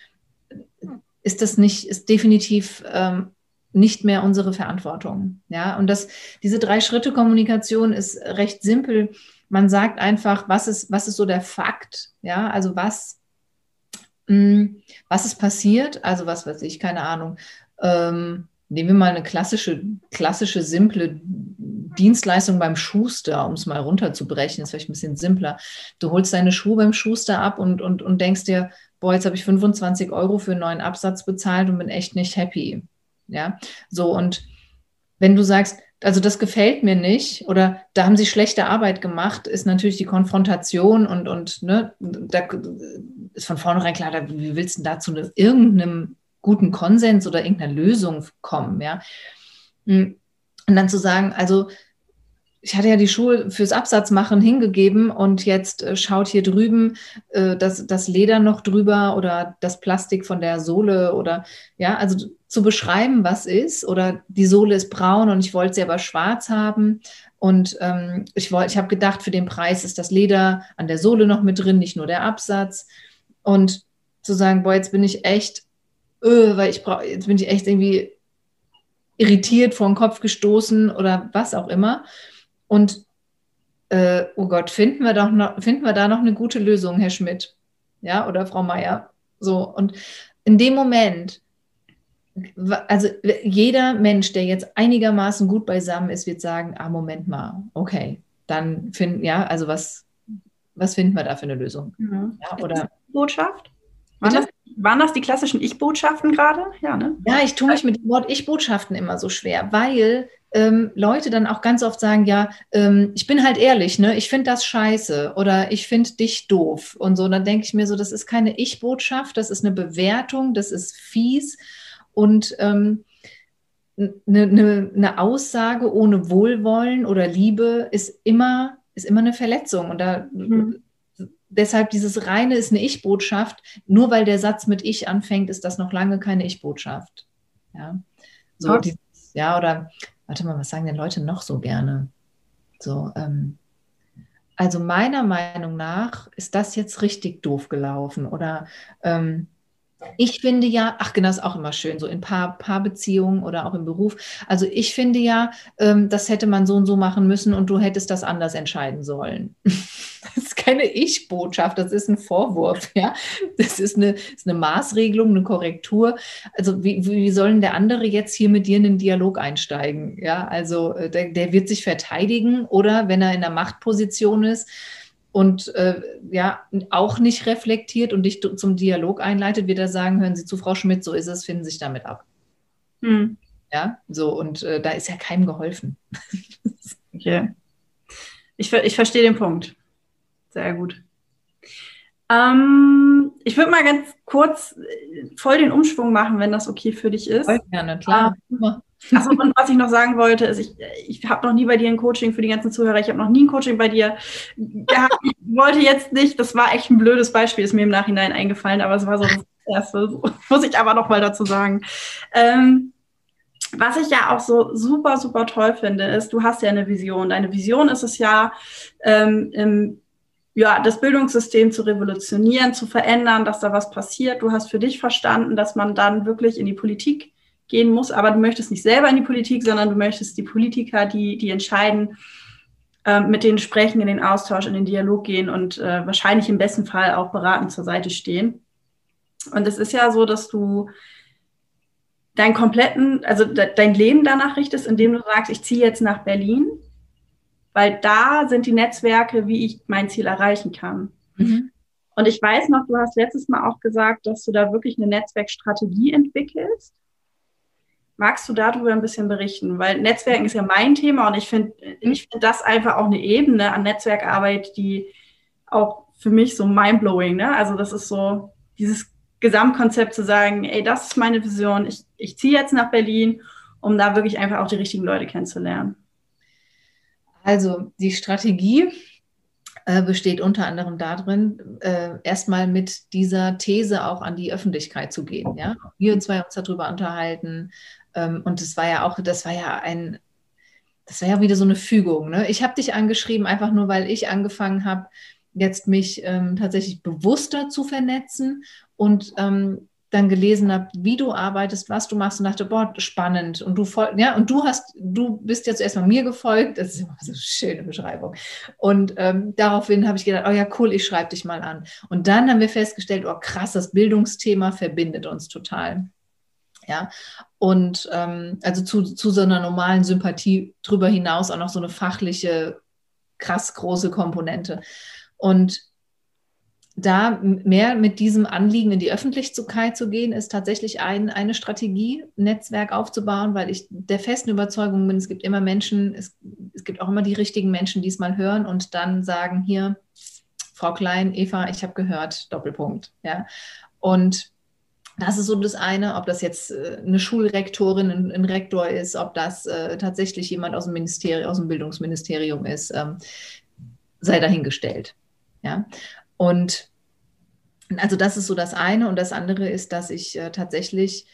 ist das nicht, ist definitiv ähm, nicht mehr unsere Verantwortung. Ja, und das, diese Drei-Schritte-Kommunikation ist recht simpel. Man sagt einfach, was ist, was ist so der Fakt? Ja, also was, mh, hm, was ist passiert? Also was weiß ich, keine Ahnung. Ähm, nehmen wir mal eine klassische, klassische, simple Dienstleistung beim Schuster, um es mal runterzubrechen, ist vielleicht ein bisschen simpler. Du holst deine Schuhe beim Schuster ab und, und, und denkst dir, boah, jetzt habe ich 25 Euro für einen neuen Absatz bezahlt und bin echt nicht happy. Ja, so und wenn du sagst, also das gefällt mir nicht oder da haben sie schlechte Arbeit gemacht, ist natürlich die Konfrontation und, und ne, da ist von vornherein klar, da, wie willst du dazu irgendeinem guten Konsens oder irgendeiner Lösung kommen, ja? Und dann zu sagen, also ich hatte ja die Schuhe fürs Absatzmachen hingegeben und jetzt äh, schaut hier drüben äh, das, das Leder noch drüber oder das Plastik von der Sohle oder ja, also zu beschreiben, was ist oder die Sohle ist braun und ich wollte sie aber schwarz haben und ähm, ich, wollte, ich habe gedacht, für den Preis ist das Leder an der Sohle noch mit drin, nicht nur der Absatz und zu sagen, boah, jetzt bin ich echt, öh, weil ich brauche, jetzt bin ich echt irgendwie irritiert, vor den Kopf gestoßen oder was auch immer. Und äh, oh Gott, finden wir doch noch, finden wir da noch eine gute Lösung, Herr Schmidt? Ja, oder Frau Meier? So, und in dem Moment, also jeder Mensch, der jetzt einigermaßen gut beisammen ist, wird sagen, ah, Moment mal, okay, dann finden, ja, also was, was finden wir da für eine Lösung? Mhm. Ja, oder Botschaft? Waren das, waren das, die klassischen Ich-Botschaften gerade? Ja, ne? Ja, ich tue mich mit dem Wort Ich-Botschaften immer so schwer, weil ähm, Leute dann auch ganz oft sagen, ja, ähm, ich bin halt ehrlich, ne? ich finde das scheiße oder ich finde dich doof und so. Dann denke ich mir so, das ist keine Ich-Botschaft, das ist eine Bewertung, das ist fies und ähm, eine, eine, eine Aussage ohne Wohlwollen oder Liebe ist immer, ist immer eine Verletzung. Und da mhm. Deshalb dieses reine ist eine Ich-Botschaft. Nur weil der Satz mit Ich anfängt, ist das noch lange keine Ich-Botschaft. Ja. So, dieses, ja, oder warte mal, was sagen denn Leute noch so gerne? So, ähm, also meiner Meinung nach ist das jetzt richtig doof gelaufen oder ähm, ich finde ja, ach genau, ist auch immer schön, so in Paar, Paarbeziehungen oder auch im Beruf. Also ich finde ja, ähm, das hätte man so und so machen müssen und du hättest das anders entscheiden sollen. <laughs> Das ist keine Ich-Botschaft, das ist ein Vorwurf, ja. Das ist eine, ist eine Maßregelung, eine Korrektur. Also wie, wie soll der andere jetzt hier mit dir in den Dialog einsteigen? Ja, also äh, der, der wird sich verteidigen oder wenn er in der Machtposition ist, und äh, ja auch nicht reflektiert und dich zum Dialog einleitet, wird er sagen, hören Sie zu, Frau Schmidt, so ist es, finden Sie sich damit ab. Hm. Ja, so und äh, da ist ja keinem geholfen. <laughs> okay. Ich, ich verstehe den Punkt. Sehr gut. Ähm, ich würde mal ganz kurz äh, voll den Umschwung machen, wenn das okay für dich ist. Voll gerne, klar. Ähm, Achso, und was ich noch sagen wollte, ist, ich, ich habe noch nie bei dir ein Coaching für die ganzen Zuhörer. Ich habe noch nie ein Coaching bei dir gehabt. Ich wollte jetzt nicht, das war echt ein blödes Beispiel, ist mir im Nachhinein eingefallen, aber es war so das Erste, <laughs> muss ich aber noch mal dazu sagen. Ähm, was ich ja auch so super, super toll finde, ist, du hast ja eine Vision. Deine Vision ist es ja, ähm, im, ja, das Bildungssystem zu revolutionieren, zu verändern, dass da was passiert. Du hast für dich verstanden, dass man dann wirklich in die Politik gehen muss, aber du möchtest nicht selber in die Politik, sondern du möchtest die Politiker, die, die entscheiden, äh, mit denen sprechen, in den Austausch, in den Dialog gehen und äh, wahrscheinlich im besten Fall auch beratend zur Seite stehen. Und es ist ja so, dass du deinen kompletten, also de dein Leben danach richtest, indem du sagst, ich ziehe jetzt nach Berlin, weil da sind die Netzwerke, wie ich mein Ziel erreichen kann. Mhm. Und ich weiß noch, du hast letztes Mal auch gesagt, dass du da wirklich eine Netzwerkstrategie entwickelst. Magst du darüber ein bisschen berichten? Weil Netzwerken ist ja mein Thema und ich finde ich find das einfach auch eine Ebene an Netzwerkarbeit, die auch für mich so mindblowing, ne? Also das ist so dieses Gesamtkonzept zu sagen, ey, das ist meine Vision, ich, ich ziehe jetzt nach Berlin, um da wirklich einfach auch die richtigen Leute kennenzulernen. Also die Strategie äh, besteht unter anderem darin, äh, erstmal mit dieser These auch an die Öffentlichkeit zu gehen. Ja? Wir zwei uns darüber unterhalten, und das war ja auch, das war ja ein, das war ja wieder so eine Fügung. Ne? Ich habe dich angeschrieben, einfach nur, weil ich angefangen habe, jetzt mich ähm, tatsächlich bewusster zu vernetzen und ähm, dann gelesen habe, wie du arbeitest, was du machst und dachte, boah, spannend. Und du ja, und du hast, du bist jetzt erstmal mir gefolgt. Das ist immer so eine schöne Beschreibung. Und ähm, daraufhin habe ich gedacht, oh ja, cool, ich schreibe dich mal an. Und dann haben wir festgestellt, oh krass, das Bildungsthema verbindet uns total. Ja, und ähm, also zu, zu so einer normalen Sympathie drüber hinaus auch noch so eine fachliche, krass große Komponente. Und da mehr mit diesem Anliegen in die Öffentlichkeit zu gehen, ist tatsächlich ein, eine Strategie, ein Netzwerk aufzubauen, weil ich der festen Überzeugung bin, es gibt immer Menschen, es, es gibt auch immer die richtigen Menschen, die es mal hören und dann sagen, hier, Frau Klein, Eva, ich habe gehört, Doppelpunkt. Ja. Und das ist so das eine, ob das jetzt äh, eine Schulrektorin, ein, ein Rektor ist, ob das äh, tatsächlich jemand aus dem Ministerium, aus dem Bildungsministerium ist, ähm, sei dahingestellt. Ja. Und also das ist so das eine. Und das andere ist, dass ich äh, tatsächlich,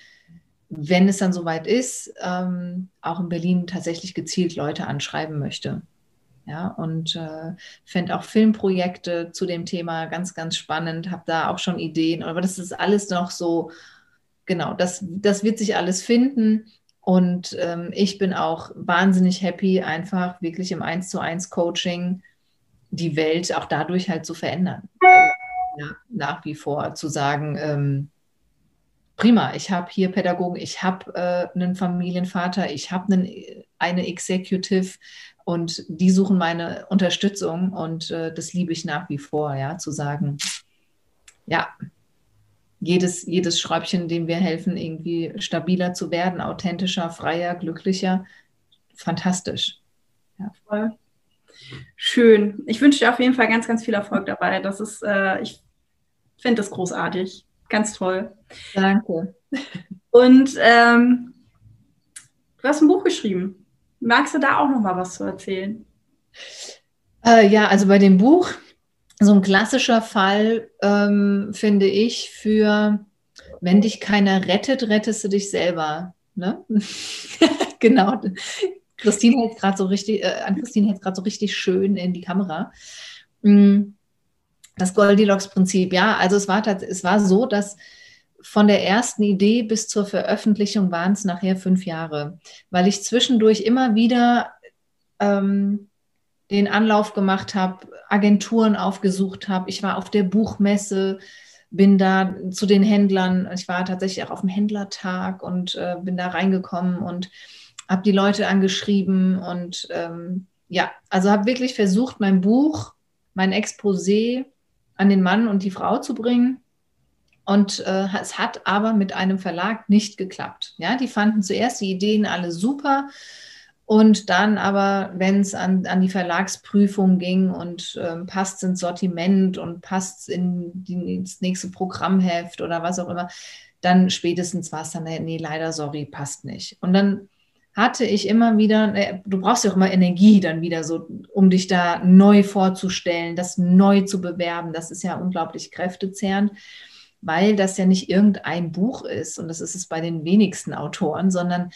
wenn es dann soweit ist, ähm, auch in Berlin tatsächlich gezielt Leute anschreiben möchte. Ja, und äh, fände auch Filmprojekte zu dem Thema ganz, ganz spannend, habe da auch schon Ideen, aber das ist alles noch so, genau, das, das wird sich alles finden. Und ähm, ich bin auch wahnsinnig happy, einfach wirklich im 1 zu 1 Coaching die Welt auch dadurch halt zu verändern. Ja, nach wie vor zu sagen, ähm, prima, ich habe hier Pädagogen, ich habe äh, einen Familienvater, ich habe eine Executive und die suchen meine Unterstützung und äh, das liebe ich nach wie vor, ja, zu sagen, ja, jedes, jedes Schräubchen, dem wir helfen, irgendwie stabiler zu werden, authentischer, freier, glücklicher, fantastisch. Ja, voll. Schön. Ich wünsche dir auf jeden Fall ganz, ganz viel Erfolg dabei. Das ist, äh, ich finde das großartig. Ganz toll. Danke. Und ähm, du hast ein Buch geschrieben. Magst du da auch noch mal was zu erzählen? Äh, ja, also bei dem Buch, so ein klassischer Fall, ähm, finde ich, für wenn dich keiner rettet, rettest du dich selber. Ne? <laughs> genau. Christine hält gerade so richtig, äh, an Christine hält gerade so richtig schön in die Kamera. Mm, das Goldilocks-Prinzip, ja, also es war, es war so, dass von der ersten Idee bis zur Veröffentlichung waren es nachher fünf Jahre, weil ich zwischendurch immer wieder ähm, den Anlauf gemacht habe, Agenturen aufgesucht habe. Ich war auf der Buchmesse, bin da zu den Händlern, ich war tatsächlich auch auf dem Händlertag und äh, bin da reingekommen und habe die Leute angeschrieben und ähm, ja, also habe wirklich versucht, mein Buch, mein Exposé an den Mann und die Frau zu bringen. Und äh, es hat aber mit einem Verlag nicht geklappt. Ja, die fanden zuerst die Ideen alle super. Und dann aber, wenn es an, an die Verlagsprüfung ging und ähm, passt ins Sortiment und passt in die, ins nächste Programmheft oder was auch immer, dann spätestens war es dann, nee, leider, sorry, passt nicht. Und dann hatte ich immer wieder, du brauchst ja auch immer Energie dann wieder so, um dich da neu vorzustellen, das neu zu bewerben. Das ist ja unglaublich kräftezehrend, weil das ja nicht irgendein Buch ist und das ist es bei den wenigsten Autoren, sondern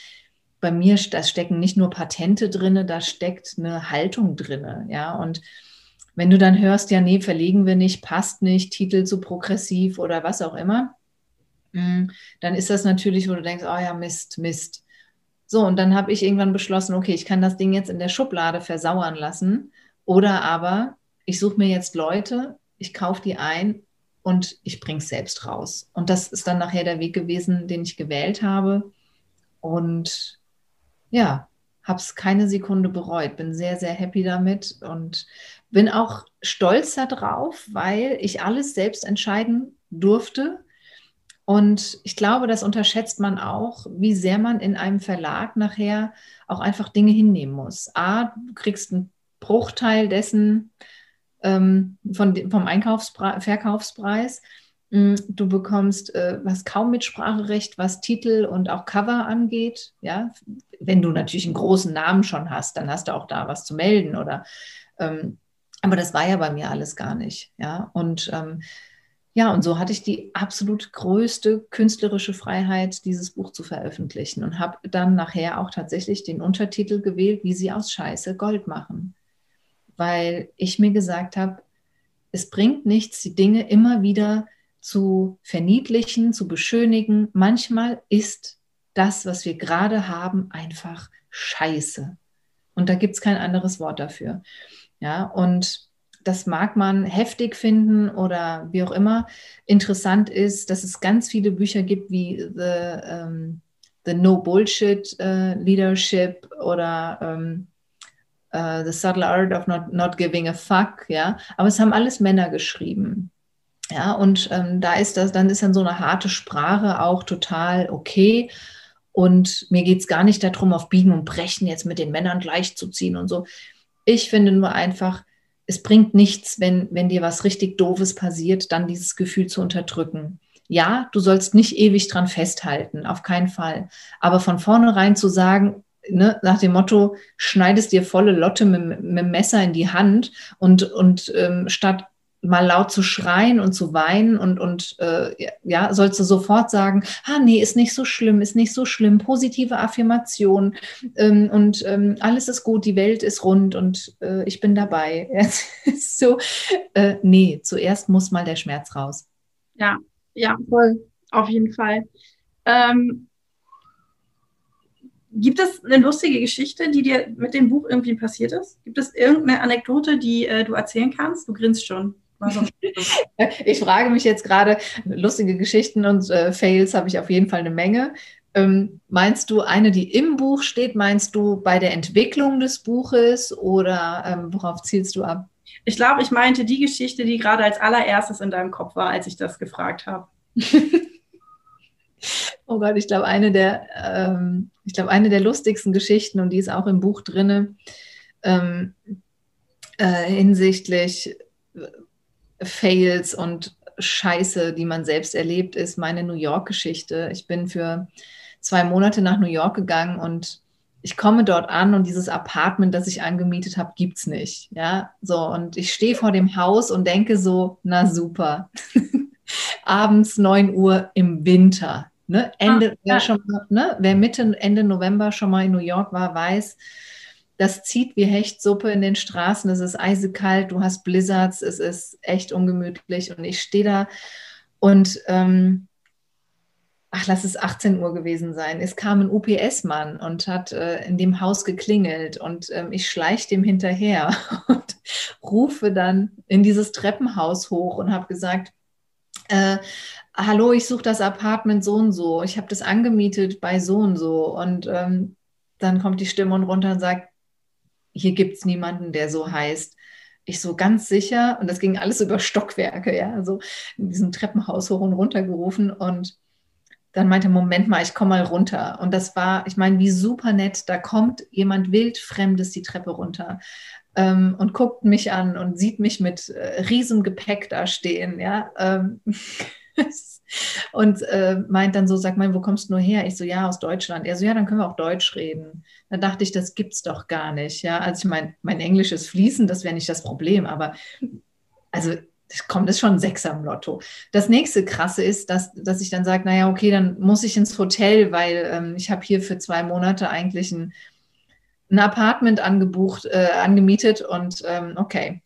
bei mir, da stecken nicht nur Patente drin, da steckt eine Haltung drin, ja, und wenn du dann hörst, ja, nee, verlegen wir nicht, passt nicht, Titel zu progressiv oder was auch immer, hm, dann ist das natürlich, wo du denkst, oh ja, Mist, Mist. So, und dann habe ich irgendwann beschlossen, okay, ich kann das Ding jetzt in der Schublade versauern lassen. Oder aber ich suche mir jetzt Leute, ich kaufe die ein und ich bringe es selbst raus. Und das ist dann nachher der Weg gewesen, den ich gewählt habe. Und ja, habe es keine Sekunde bereut, bin sehr, sehr happy damit und bin auch stolz darauf, weil ich alles selbst entscheiden durfte und ich glaube, das unterschätzt man auch, wie sehr man in einem Verlag nachher auch einfach Dinge hinnehmen muss. A, du kriegst einen Bruchteil dessen ähm, von, vom Einkaufspre Verkaufspreis. Mm, du bekommst äh, was kaum Mitspracherecht, was Titel und auch Cover angeht. Ja, wenn du natürlich einen großen Namen schon hast, dann hast du auch da was zu melden oder. Ähm, aber das war ja bei mir alles gar nicht. Ja, und ähm, ja, und so hatte ich die absolut größte künstlerische Freiheit, dieses Buch zu veröffentlichen und habe dann nachher auch tatsächlich den Untertitel gewählt, wie sie aus Scheiße Gold machen. Weil ich mir gesagt habe, es bringt nichts, die Dinge immer wieder zu verniedlichen, zu beschönigen. Manchmal ist das, was wir gerade haben, einfach Scheiße. Und da gibt es kein anderes Wort dafür. Ja, und das mag man heftig finden oder wie auch immer. Interessant ist, dass es ganz viele Bücher gibt wie The, um, The No Bullshit uh, Leadership oder um, uh, The Subtle Art of Not, Not Giving a Fuck, ja. Aber es haben alles Männer geschrieben. Ja, und ähm, da ist das, dann ist dann so eine harte Sprache auch total okay. Und mir geht es gar nicht darum, auf Biegen und Brechen jetzt mit den Männern gleichzuziehen und so. Ich finde nur einfach, es bringt nichts, wenn, wenn dir was richtig Doofes passiert, dann dieses Gefühl zu unterdrücken. Ja, du sollst nicht ewig dran festhalten, auf keinen Fall. Aber von vornherein zu sagen, ne, nach dem Motto, schneidest dir volle Lotte mit, mit dem Messer in die Hand und, und ähm, statt mal laut zu schreien und zu weinen und, und äh, ja, sollst du sofort sagen, ah nee, ist nicht so schlimm, ist nicht so schlimm, positive Affirmation ähm, und ähm, alles ist gut, die Welt ist rund und äh, ich bin dabei. <laughs> so, äh, nee, zuerst muss mal der Schmerz raus. Ja, ja, voll, auf jeden Fall. Ähm, gibt es eine lustige Geschichte, die dir mit dem Buch irgendwie passiert ist? Gibt es irgendeine Anekdote, die äh, du erzählen kannst? Du grinst schon. <laughs> ich frage mich jetzt gerade, lustige Geschichten und äh, Fails habe ich auf jeden Fall eine Menge. Ähm, meinst du eine, die im Buch steht? Meinst du bei der Entwicklung des Buches oder ähm, worauf zielst du ab? Ich glaube, ich meinte die Geschichte, die gerade als allererstes in deinem Kopf war, als ich das gefragt habe. <laughs> oh Gott, ich glaube, eine der, ähm, ich glaube, eine der lustigsten Geschichten, und die ist auch im Buch drin, ähm, äh, hinsichtlich Fails und Scheiße, die man selbst erlebt, ist meine New York-Geschichte. Ich bin für zwei Monate nach New York gegangen und ich komme dort an und dieses Apartment, das ich angemietet habe, gibt es nicht. Ja, so und ich stehe vor dem Haus und denke so, na super. <laughs> Abends 9 Uhr im Winter. Ne? Ende, ah, wer, schon ne? wer Mitte, Ende November schon mal in New York war, weiß, das zieht wie Hechtsuppe in den Straßen. Es ist eisekalt, du hast Blizzards, es ist echt ungemütlich. Und ich stehe da und ähm, ach, lass es 18 Uhr gewesen sein. Es kam ein UPS-Mann und hat äh, in dem Haus geklingelt und ähm, ich schleiche dem hinterher <laughs> und rufe dann in dieses Treppenhaus hoch und habe gesagt, äh, hallo, ich suche das Apartment so und so. Ich habe das angemietet bei so und so. Und ähm, dann kommt die Stimme runter und sagt, hier gibt es niemanden, der so heißt. Ich so ganz sicher, und das ging alles über Stockwerke, ja, also in diesem Treppenhaus hoch und runter gerufen und dann meinte, Moment mal, ich komme mal runter. Und das war, ich meine, wie super nett, da kommt jemand wildfremdes die Treppe runter ähm, und guckt mich an und sieht mich mit äh, riesem Gepäck da stehen, ja. Ähm, <laughs> und äh, meint dann so, sag mal, wo kommst du nur her? Ich so, ja, aus Deutschland. Er so, ja, dann können wir auch Deutsch reden. Da dachte ich, das gibt's doch gar nicht. Ja, also ich meine, mein Englisch ist fließend, das wäre nicht das Problem, aber also kommt es schon sechs am Lotto. Das nächste krasse ist, dass, dass ich dann sage, naja, okay, dann muss ich ins Hotel, weil ähm, ich habe hier für zwei Monate eigentlich ein, ein Apartment angebucht, äh, angemietet und ähm, okay,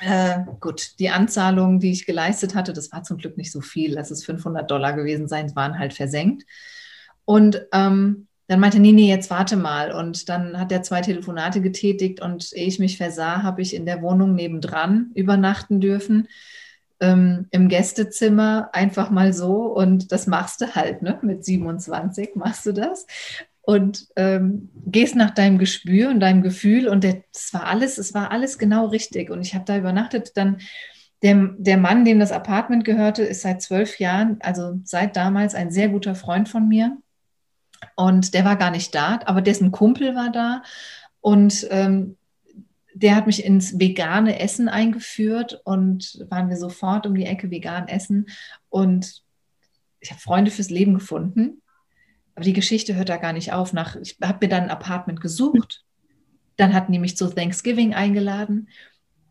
äh, gut, die Anzahlung, die ich geleistet hatte, das war zum Glück nicht so viel, lass es 500 Dollar gewesen sein, waren halt versenkt. Und ähm, dann meinte, nee, nee, jetzt warte mal. Und dann hat er zwei Telefonate getätigt und ehe ich mich versah, habe ich in der Wohnung nebendran übernachten dürfen. Ähm, Im Gästezimmer einfach mal so und das machst du halt, ne? Mit 27 machst du das und ähm, gehst nach deinem Gespür und deinem Gefühl und das war alles, es war alles genau richtig. Und ich habe da übernachtet. Dann der, der Mann, dem das Apartment gehörte, ist seit zwölf Jahren, also seit damals, ein sehr guter Freund von mir. Und der war gar nicht da, aber dessen Kumpel war da. Und ähm, der hat mich ins vegane Essen eingeführt und waren wir sofort um die Ecke vegan essen. Und ich habe Freunde fürs Leben gefunden. Aber die Geschichte hört da gar nicht auf. Nach, ich habe mir dann ein Apartment gesucht. Dann hatten die mich zu Thanksgiving eingeladen.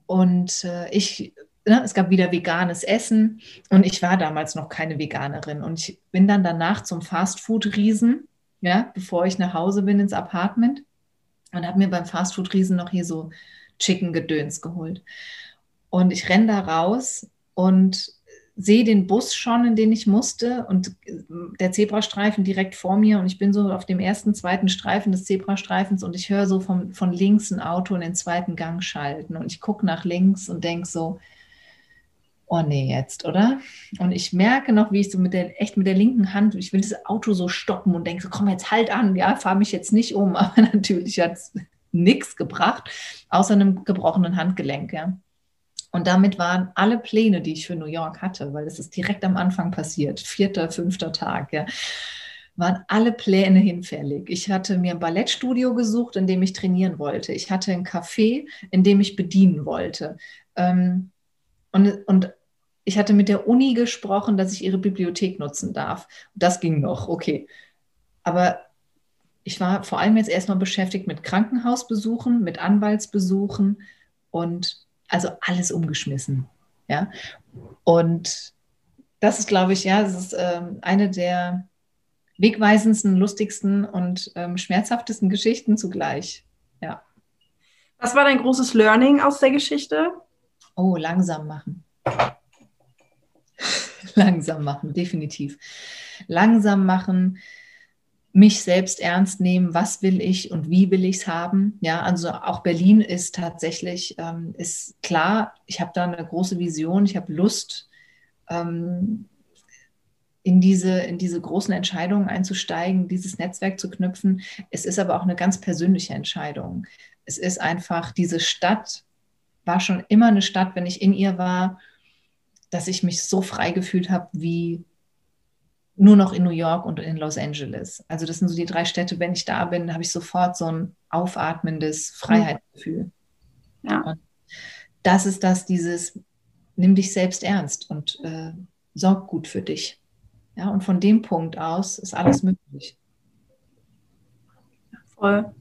Und äh, ich, ne, es gab wieder veganes Essen. Und ich war damals noch keine Veganerin. Und ich bin dann danach zum Fastfood-Riesen, ja, bevor ich nach Hause bin ins Apartment. Und habe mir beim Fastfood-Riesen noch hier so Chicken-Gedöns geholt. Und ich renne da raus und sehe den Bus schon, in den ich musste und äh, der Zebrastreifen direkt vor mir und ich bin so auf dem ersten, zweiten Streifen des Zebrastreifens und ich höre so vom, von links ein Auto in den zweiten Gang schalten und ich gucke nach links und denke so, oh nee, jetzt, oder? Und ich merke noch, wie ich so mit der, echt mit der linken Hand, ich will das Auto so stoppen und denke so, komm jetzt halt an, ja, fahr mich jetzt nicht um, <laughs> aber natürlich hat es nichts gebracht, außer einem gebrochenen Handgelenk, ja. Und damit waren alle Pläne, die ich für New York hatte, weil es ist direkt am Anfang passiert, vierter, fünfter Tag, ja, waren alle Pläne hinfällig. Ich hatte mir ein Ballettstudio gesucht, in dem ich trainieren wollte. Ich hatte ein Café, in dem ich bedienen wollte. Ähm, und, und ich hatte mit der Uni gesprochen, dass ich ihre Bibliothek nutzen darf. Das ging noch, okay. Aber ich war vor allem jetzt erstmal beschäftigt mit Krankenhausbesuchen, mit Anwaltsbesuchen und also alles umgeschmissen. Ja. Und das ist, glaube ich, ja, das ist ähm, eine der wegweisendsten, lustigsten und ähm, schmerzhaftesten Geschichten zugleich. Ja. Was war dein großes Learning aus der Geschichte? Oh, langsam machen. <laughs> langsam machen, definitiv. Langsam machen, mich selbst ernst nehmen, was will ich und wie will ich es haben. Ja, also auch Berlin ist tatsächlich, ähm, ist klar, ich habe da eine große Vision, ich habe Lust, ähm, in diese, in diese großen Entscheidungen einzusteigen, dieses Netzwerk zu knüpfen. Es ist aber auch eine ganz persönliche Entscheidung. Es ist einfach, diese Stadt war schon immer eine Stadt, wenn ich in ihr war, dass ich mich so frei gefühlt habe wie nur noch in New York und in Los Angeles. Also das sind so die drei Städte, wenn ich da bin, habe ich sofort so ein aufatmendes Freiheitsgefühl. Ja. Und das ist das, dieses, nimm dich selbst ernst und äh, sorg gut für dich. Ja, und von dem Punkt aus ist alles möglich. Voll.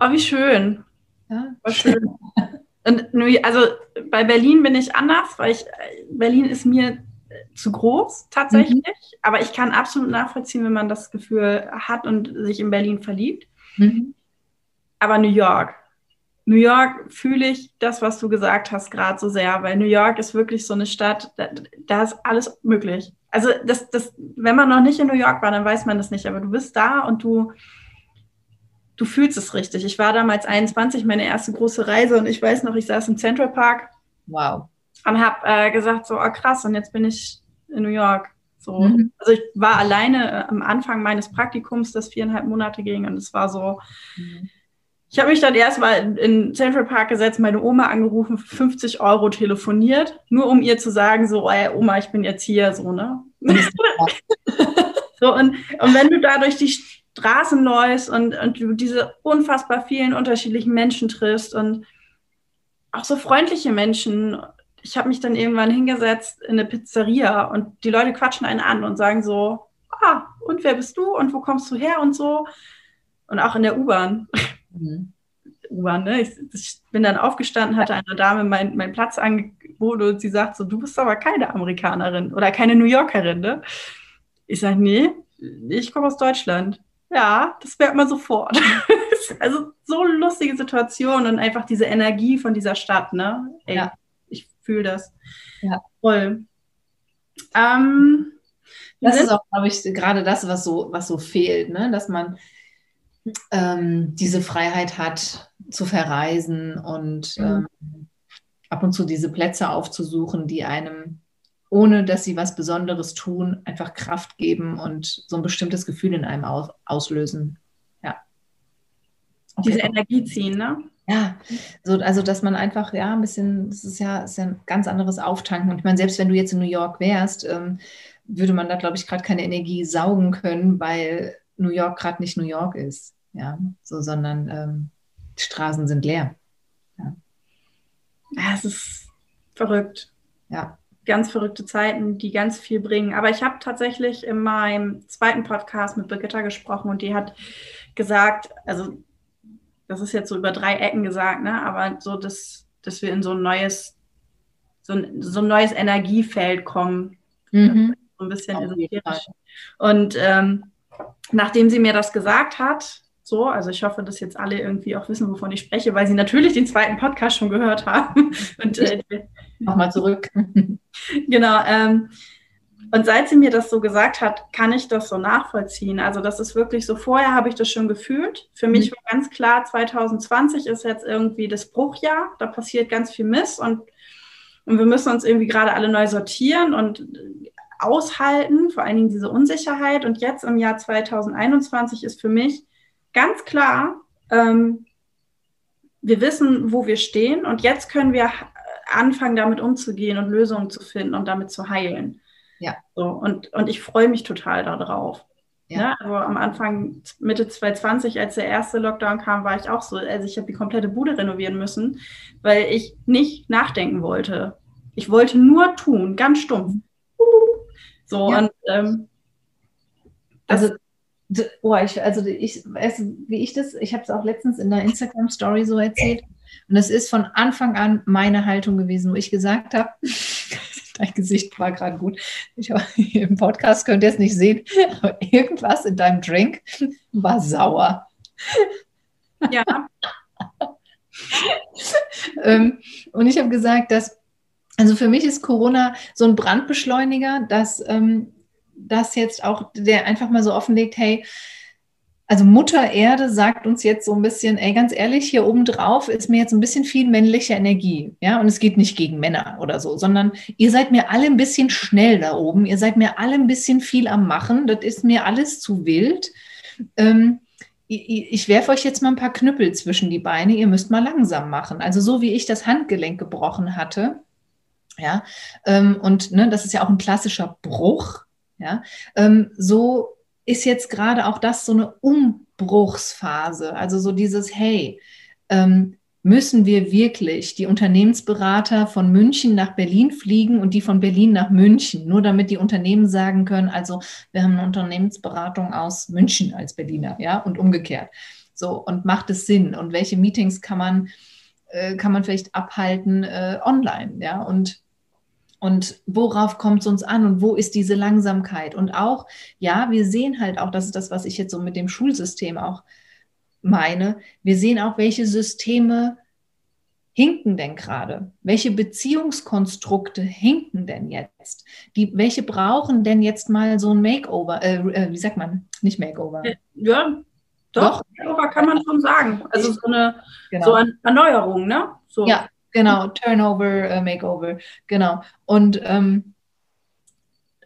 Oh, wie schön. Ja. War schön. Und also bei Berlin bin ich anders, weil ich, Berlin ist mir zu groß tatsächlich, mhm. aber ich kann absolut nachvollziehen, wenn man das Gefühl hat und sich in Berlin verliebt. Mhm. Aber New York, New York fühle ich das, was du gesagt hast, gerade so sehr, weil New York ist wirklich so eine Stadt, da, da, ist alles möglich. Also das, das, wenn man noch nicht in New York war, dann weiß man das nicht, aber du bist da und du, du fühlst es richtig. Ich war damals 21, meine erste große Reise und ich weiß noch, ich saß im Central Park. Wow. Und habe äh, gesagt, so, oh krass, und jetzt bin ich in New York. So. Mhm. Also ich war alleine äh, am Anfang meines Praktikums, das viereinhalb Monate ging, und es war so, mhm. ich habe mich dann erstmal in, Central Park gesetzt, meine Oma angerufen, 50 Euro telefoniert, nur um ihr zu sagen, so, ey, Oma, ich bin jetzt hier, so, ne? <laughs> so, und, und wenn du da durch die Straßen läufst und, und du diese unfassbar vielen unterschiedlichen Menschen triffst und auch so freundliche Menschen ich habe mich dann irgendwann hingesetzt in eine Pizzeria und die Leute quatschen einen an und sagen so, ah, und wer bist du und wo kommst du her und so. Und auch in der U-Bahn. Mhm. U-Bahn, ne? Ich, ich, bin dann aufgestanden, hatte einer Dame meinen mein Platz angeboten und sie sagt so, du bist aber keine Amerikanerin oder keine New Yorkerin, ne? Ich sage, nee, ich komme aus Deutschland. Ja, das merkt man sofort. <laughs> also so lustige Situation und einfach diese Energie von dieser Stadt, ne? Ey, ja fühle das. Ja. Voll. Ähm, das ist auch, glaube ich, gerade das, was so, was so fehlt, ne? dass man ähm, diese Freiheit hat, zu verreisen und mhm. ähm, ab und zu diese Plätze aufzusuchen, die einem, ohne dass sie was Besonderes tun, einfach Kraft geben und so ein bestimmtes Gefühl in einem aus, auslösen. Ja. Okay. Diese Energie ziehen, ne? Ja, so, also dass man einfach, ja, ein bisschen, das ist ja, ist ja ein ganz anderes Auftanken. Und ich meine, selbst wenn du jetzt in New York wärst, ähm, würde man da, glaube ich, gerade keine Energie saugen können, weil New York gerade nicht New York ist. Ja, so, sondern ähm, die Straßen sind leer. Ja. ja, es ist verrückt. Ja. Ganz verrückte Zeiten, die ganz viel bringen. Aber ich habe tatsächlich in meinem zweiten Podcast mit Brigitta gesprochen und die hat gesagt, also das ist jetzt so über drei Ecken gesagt, ne? aber so, dass, dass wir in so ein neues, so ein, so ein neues Energiefeld kommen. Mhm. So ein bisschen esoterisch. Und ähm, nachdem sie mir das gesagt hat, so, also ich hoffe, dass jetzt alle irgendwie auch wissen, wovon ich spreche, weil sie natürlich den zweiten Podcast schon gehört haben. <laughs> Und äh, nochmal zurück. <laughs> genau. Ähm, und seit sie mir das so gesagt hat, kann ich das so nachvollziehen. Also das ist wirklich so, vorher habe ich das schon gefühlt. Für mich mhm. war ganz klar, 2020 ist jetzt irgendwie das Bruchjahr. Da passiert ganz viel Mist und, und wir müssen uns irgendwie gerade alle neu sortieren und aushalten, vor allen Dingen diese Unsicherheit. Und jetzt im Jahr 2021 ist für mich ganz klar, ähm, wir wissen, wo wir stehen und jetzt können wir anfangen, damit umzugehen und Lösungen zu finden und damit zu heilen. Ja. So, und, und ich freue mich total darauf. Ja. Ne? also am Anfang, Mitte 2020, als der erste Lockdown kam, war ich auch so, also ich habe die komplette Bude renovieren müssen, weil ich nicht nachdenken wollte. Ich wollte nur tun, ganz stumpf. So, ja. und ähm, also Oh, ich, also ich weiß, wie ich das, ich habe es auch letztens in der Instagram-Story so erzählt. Und es ist von Anfang an meine Haltung gewesen, wo ich gesagt habe, <laughs> dein Gesicht war gerade gut. Ich, <laughs> Im Podcast könnt ihr es nicht sehen, aber irgendwas in deinem Drink war sauer. Ja. <laughs> ähm, und ich habe gesagt, dass, also für mich ist Corona so ein Brandbeschleuniger, dass ähm, das jetzt auch, der einfach mal so offenlegt, hey, also Mutter Erde sagt uns jetzt so ein bisschen, ey, ganz ehrlich, hier oben drauf ist mir jetzt ein bisschen viel männliche Energie. Ja, und es geht nicht gegen Männer oder so, sondern ihr seid mir alle ein bisschen schnell da oben. Ihr seid mir alle ein bisschen viel am Machen. Das ist mir alles zu wild. Ähm, ich, werfe euch jetzt mal ein paar Knüppel zwischen die Beine. Ihr müsst mal langsam machen. Also so wie ich das Handgelenk gebrochen hatte. Ja, ähm, und ne, das ist ja auch ein klassischer Bruch. Ja, ähm, so ist jetzt gerade auch das so eine Umbruchsphase. Also so dieses, hey, ähm, müssen wir wirklich die Unternehmensberater von München nach Berlin fliegen und die von Berlin nach München, nur damit die Unternehmen sagen können, also wir haben eine Unternehmensberatung aus München als Berliner, ja, und umgekehrt. So, und macht es Sinn? Und welche Meetings kann man, äh, kann man vielleicht abhalten äh, online, ja, und und worauf kommt es uns an und wo ist diese Langsamkeit? Und auch, ja, wir sehen halt auch, das ist das, was ich jetzt so mit dem Schulsystem auch meine, wir sehen auch, welche Systeme hinken denn gerade? Welche Beziehungskonstrukte hinken denn jetzt? Die, welche brauchen denn jetzt mal so ein Makeover? Äh, äh, wie sagt man? Nicht Makeover. Ja, doch, doch. Makeover kann man schon sagen. Also so eine, genau. so eine Erneuerung, ne? So. Ja, Genau, Turnover, äh, Makeover, genau. Und, ähm,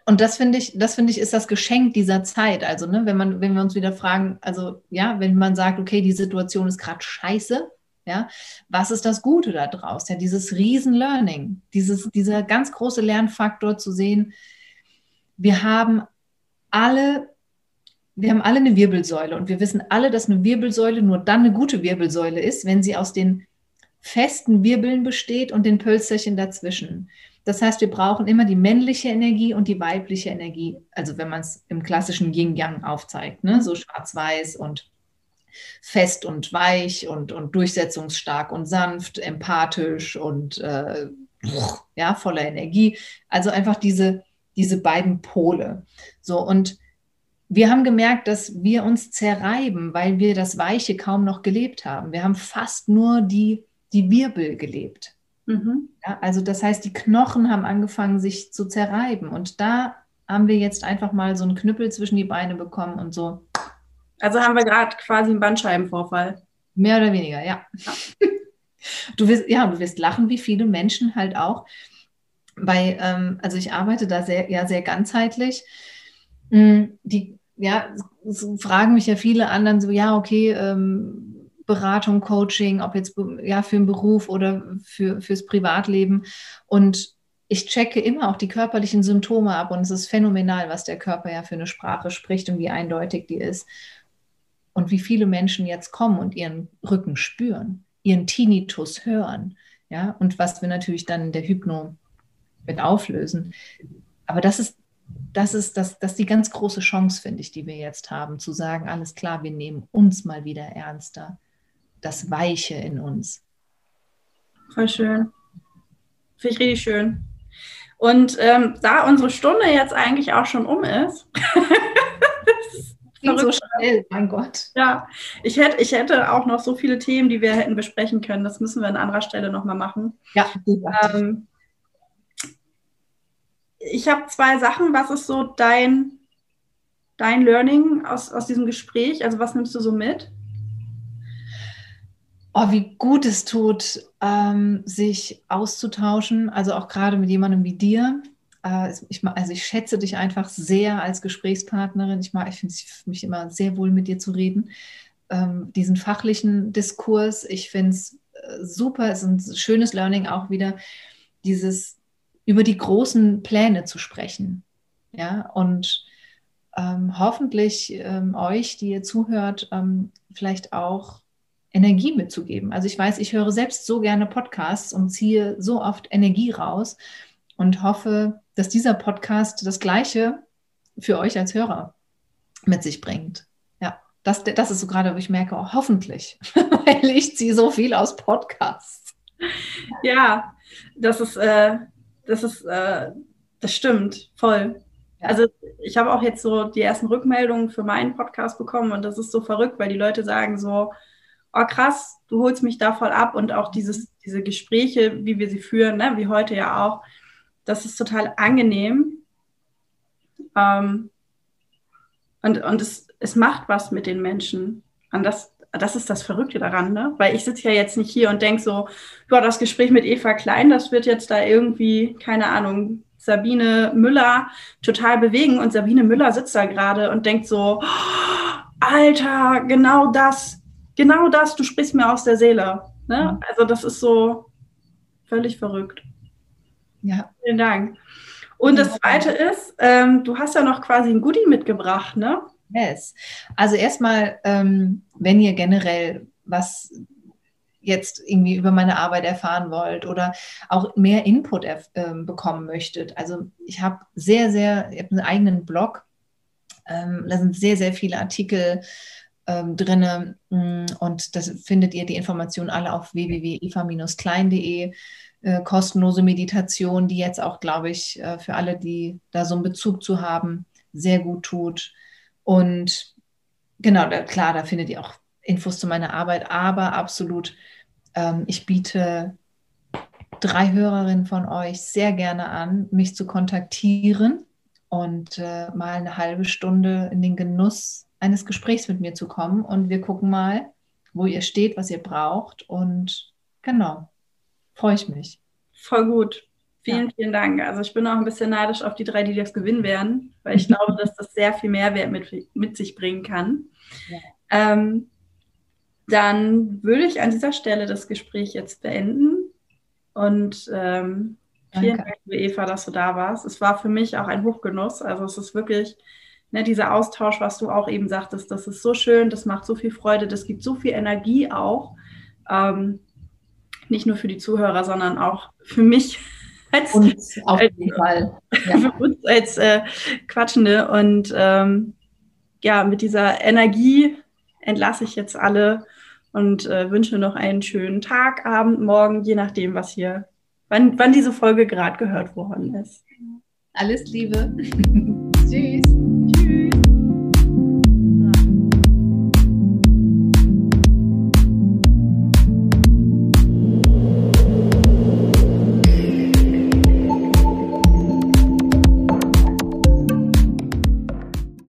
und das finde ich, das finde ich, ist das Geschenk dieser Zeit. Also, ne, wenn man, wenn wir uns wieder fragen, also ja, wenn man sagt, okay, die Situation ist gerade scheiße, ja, was ist das Gute da draus? Ja, dieses Riesen-Learning, dieses, dieser ganz große Lernfaktor zu sehen, wir haben alle wir haben alle eine Wirbelsäule und wir wissen alle, dass eine Wirbelsäule nur dann eine gute Wirbelsäule ist, wenn sie aus den festen Wirbeln besteht und den Pölsterchen dazwischen. Das heißt, wir brauchen immer die männliche Energie und die weibliche Energie. Also wenn man es im klassischen Yin-Yang aufzeigt, ne? so schwarz-weiß und fest und weich und, und durchsetzungsstark und sanft, empathisch und äh, ja, voller Energie. Also einfach diese, diese beiden Pole. So und wir haben gemerkt, dass wir uns zerreiben, weil wir das Weiche kaum noch gelebt haben. Wir haben fast nur die die Wirbel gelebt. Mhm. Ja, also das heißt, die Knochen haben angefangen, sich zu zerreiben. Und da haben wir jetzt einfach mal so einen Knüppel zwischen die Beine bekommen und so. Also haben wir gerade quasi einen Bandscheibenvorfall. Mehr oder weniger, ja. ja. <laughs> Du wirst, ja, du wirst lachen, wie viele Menschen halt auch bei, ähm, also ich arbeite da sehr, ja, sehr ganzheitlich. Mm, die, ja, fragen mich ja viele anderen so, ja, okay, ähm, Beratung, Coaching, ob jetzt ja für den Beruf oder für, fürs Privatleben. Und ich checke immer auch die körperlichen Symptome ab und es ist phänomenal, was der Körper ja für eine Sprache spricht und wie eindeutig die ist. Und wie viele Menschen jetzt kommen und ihren Rücken spüren, ihren Tinnitus hören. Ja, und was wir natürlich dann in der Hypno mit auflösen. Aber das ist, das ist, das, das ist die ganz große Chance, finde ich, die wir jetzt haben, zu sagen, alles klar, wir nehmen uns mal wieder ernster das Weiche in uns. Voll schön. Finde ich richtig schön. Und ähm, da unsere Stunde jetzt eigentlich auch schon um ist, <laughs> so schnell, mein Gott. Ja, ich hätte, ich hätte auch noch so viele Themen, die wir hätten besprechen können. Das müssen wir an anderer Stelle nochmal machen. Ja, ähm, ich habe zwei Sachen. Was ist so dein, dein Learning aus, aus diesem Gespräch? Also was nimmst du so mit? Oh, wie gut es tut, ähm, sich auszutauschen, also auch gerade mit jemandem wie dir. Äh, ich, also ich schätze dich einfach sehr als Gesprächspartnerin. Ich, mag, ich finde mich immer sehr wohl mit dir zu reden. Ähm, diesen fachlichen Diskurs, ich finde es äh, super, es ist ein schönes Learning auch wieder, dieses über die großen Pläne zu sprechen. Ja, und ähm, hoffentlich ähm, euch, die ihr zuhört, ähm, vielleicht auch Energie mitzugeben. Also ich weiß, ich höre selbst so gerne Podcasts und ziehe so oft Energie raus und hoffe, dass dieser Podcast das Gleiche für euch als Hörer mit sich bringt. Ja, das, das ist so gerade, wo ich merke, oh, hoffentlich, <laughs> weil ich ziehe so viel aus Podcasts. Ja, das ist, äh, das ist, äh, das stimmt, voll. Also ich habe auch jetzt so die ersten Rückmeldungen für meinen Podcast bekommen und das ist so verrückt, weil die Leute sagen so, oh krass, du holst mich da voll ab und auch dieses, diese Gespräche, wie wir sie führen, ne, wie heute ja auch, das ist total angenehm. Ähm, und und es, es macht was mit den Menschen. Und das, das ist das Verrückte daran, ne? Weil ich sitze ja jetzt nicht hier und denke so, ja, das Gespräch mit Eva Klein, das wird jetzt da irgendwie, keine Ahnung, Sabine Müller total bewegen. Und Sabine Müller sitzt da gerade und denkt so, Alter, genau das, genau das, du sprichst mir aus der Seele. Ne? Mhm. Also das ist so völlig verrückt. Ja. Vielen Dank. Und das Zweite ist, ähm, du hast ja noch quasi ein Goodie mitgebracht, ne? Yes. Also erstmal, ähm, wenn ihr generell was jetzt irgendwie über meine Arbeit erfahren wollt oder auch mehr Input äh, bekommen möchtet. Also ich habe sehr, sehr, ich habe einen eigenen Blog. Ähm, da sind sehr, sehr viele Artikel ähm, drin mm, und das findet ihr die Informationen alle auf www.eva-klein.de. Äh, kostenlose Meditation, die jetzt auch, glaube ich, äh, für alle, die da so einen Bezug zu haben, sehr gut tut. Und genau, klar, da findet ihr auch Infos zu meiner Arbeit, aber absolut, ähm, ich biete drei Hörerinnen von euch sehr gerne an, mich zu kontaktieren und äh, mal eine halbe Stunde in den Genuss eines Gesprächs mit mir zu kommen. Und wir gucken mal, wo ihr steht, was ihr braucht. Und genau, freue ich mich. Voll gut. Vielen, ja. vielen Dank. Also ich bin auch ein bisschen neidisch auf die drei, die das gewinnen werden, weil ich glaube, <laughs> dass das sehr viel Mehrwert mit, mit sich bringen kann. Ja. Ähm, dann würde ich an dieser Stelle das Gespräch jetzt beenden. Und ähm, vielen Dank, liebe Eva, dass du da warst. Es war für mich auch ein Hochgenuss. Also es ist wirklich ne, dieser Austausch, was du auch eben sagtest, das ist so schön, das macht so viel Freude, das gibt so viel Energie auch. Ähm, nicht nur für die Zuhörer, sondern auch für mich <laughs> als, uns auf jeden Fall. Ja. <laughs> Für uns als äh, Quatschende. Und ähm, ja, mit dieser Energie entlasse ich jetzt alle und äh, wünsche noch einen schönen Tag, Abend, Morgen, je nachdem, was hier, wann, wann diese Folge gerade gehört worden ist. Alles Liebe. <laughs> Tschüss.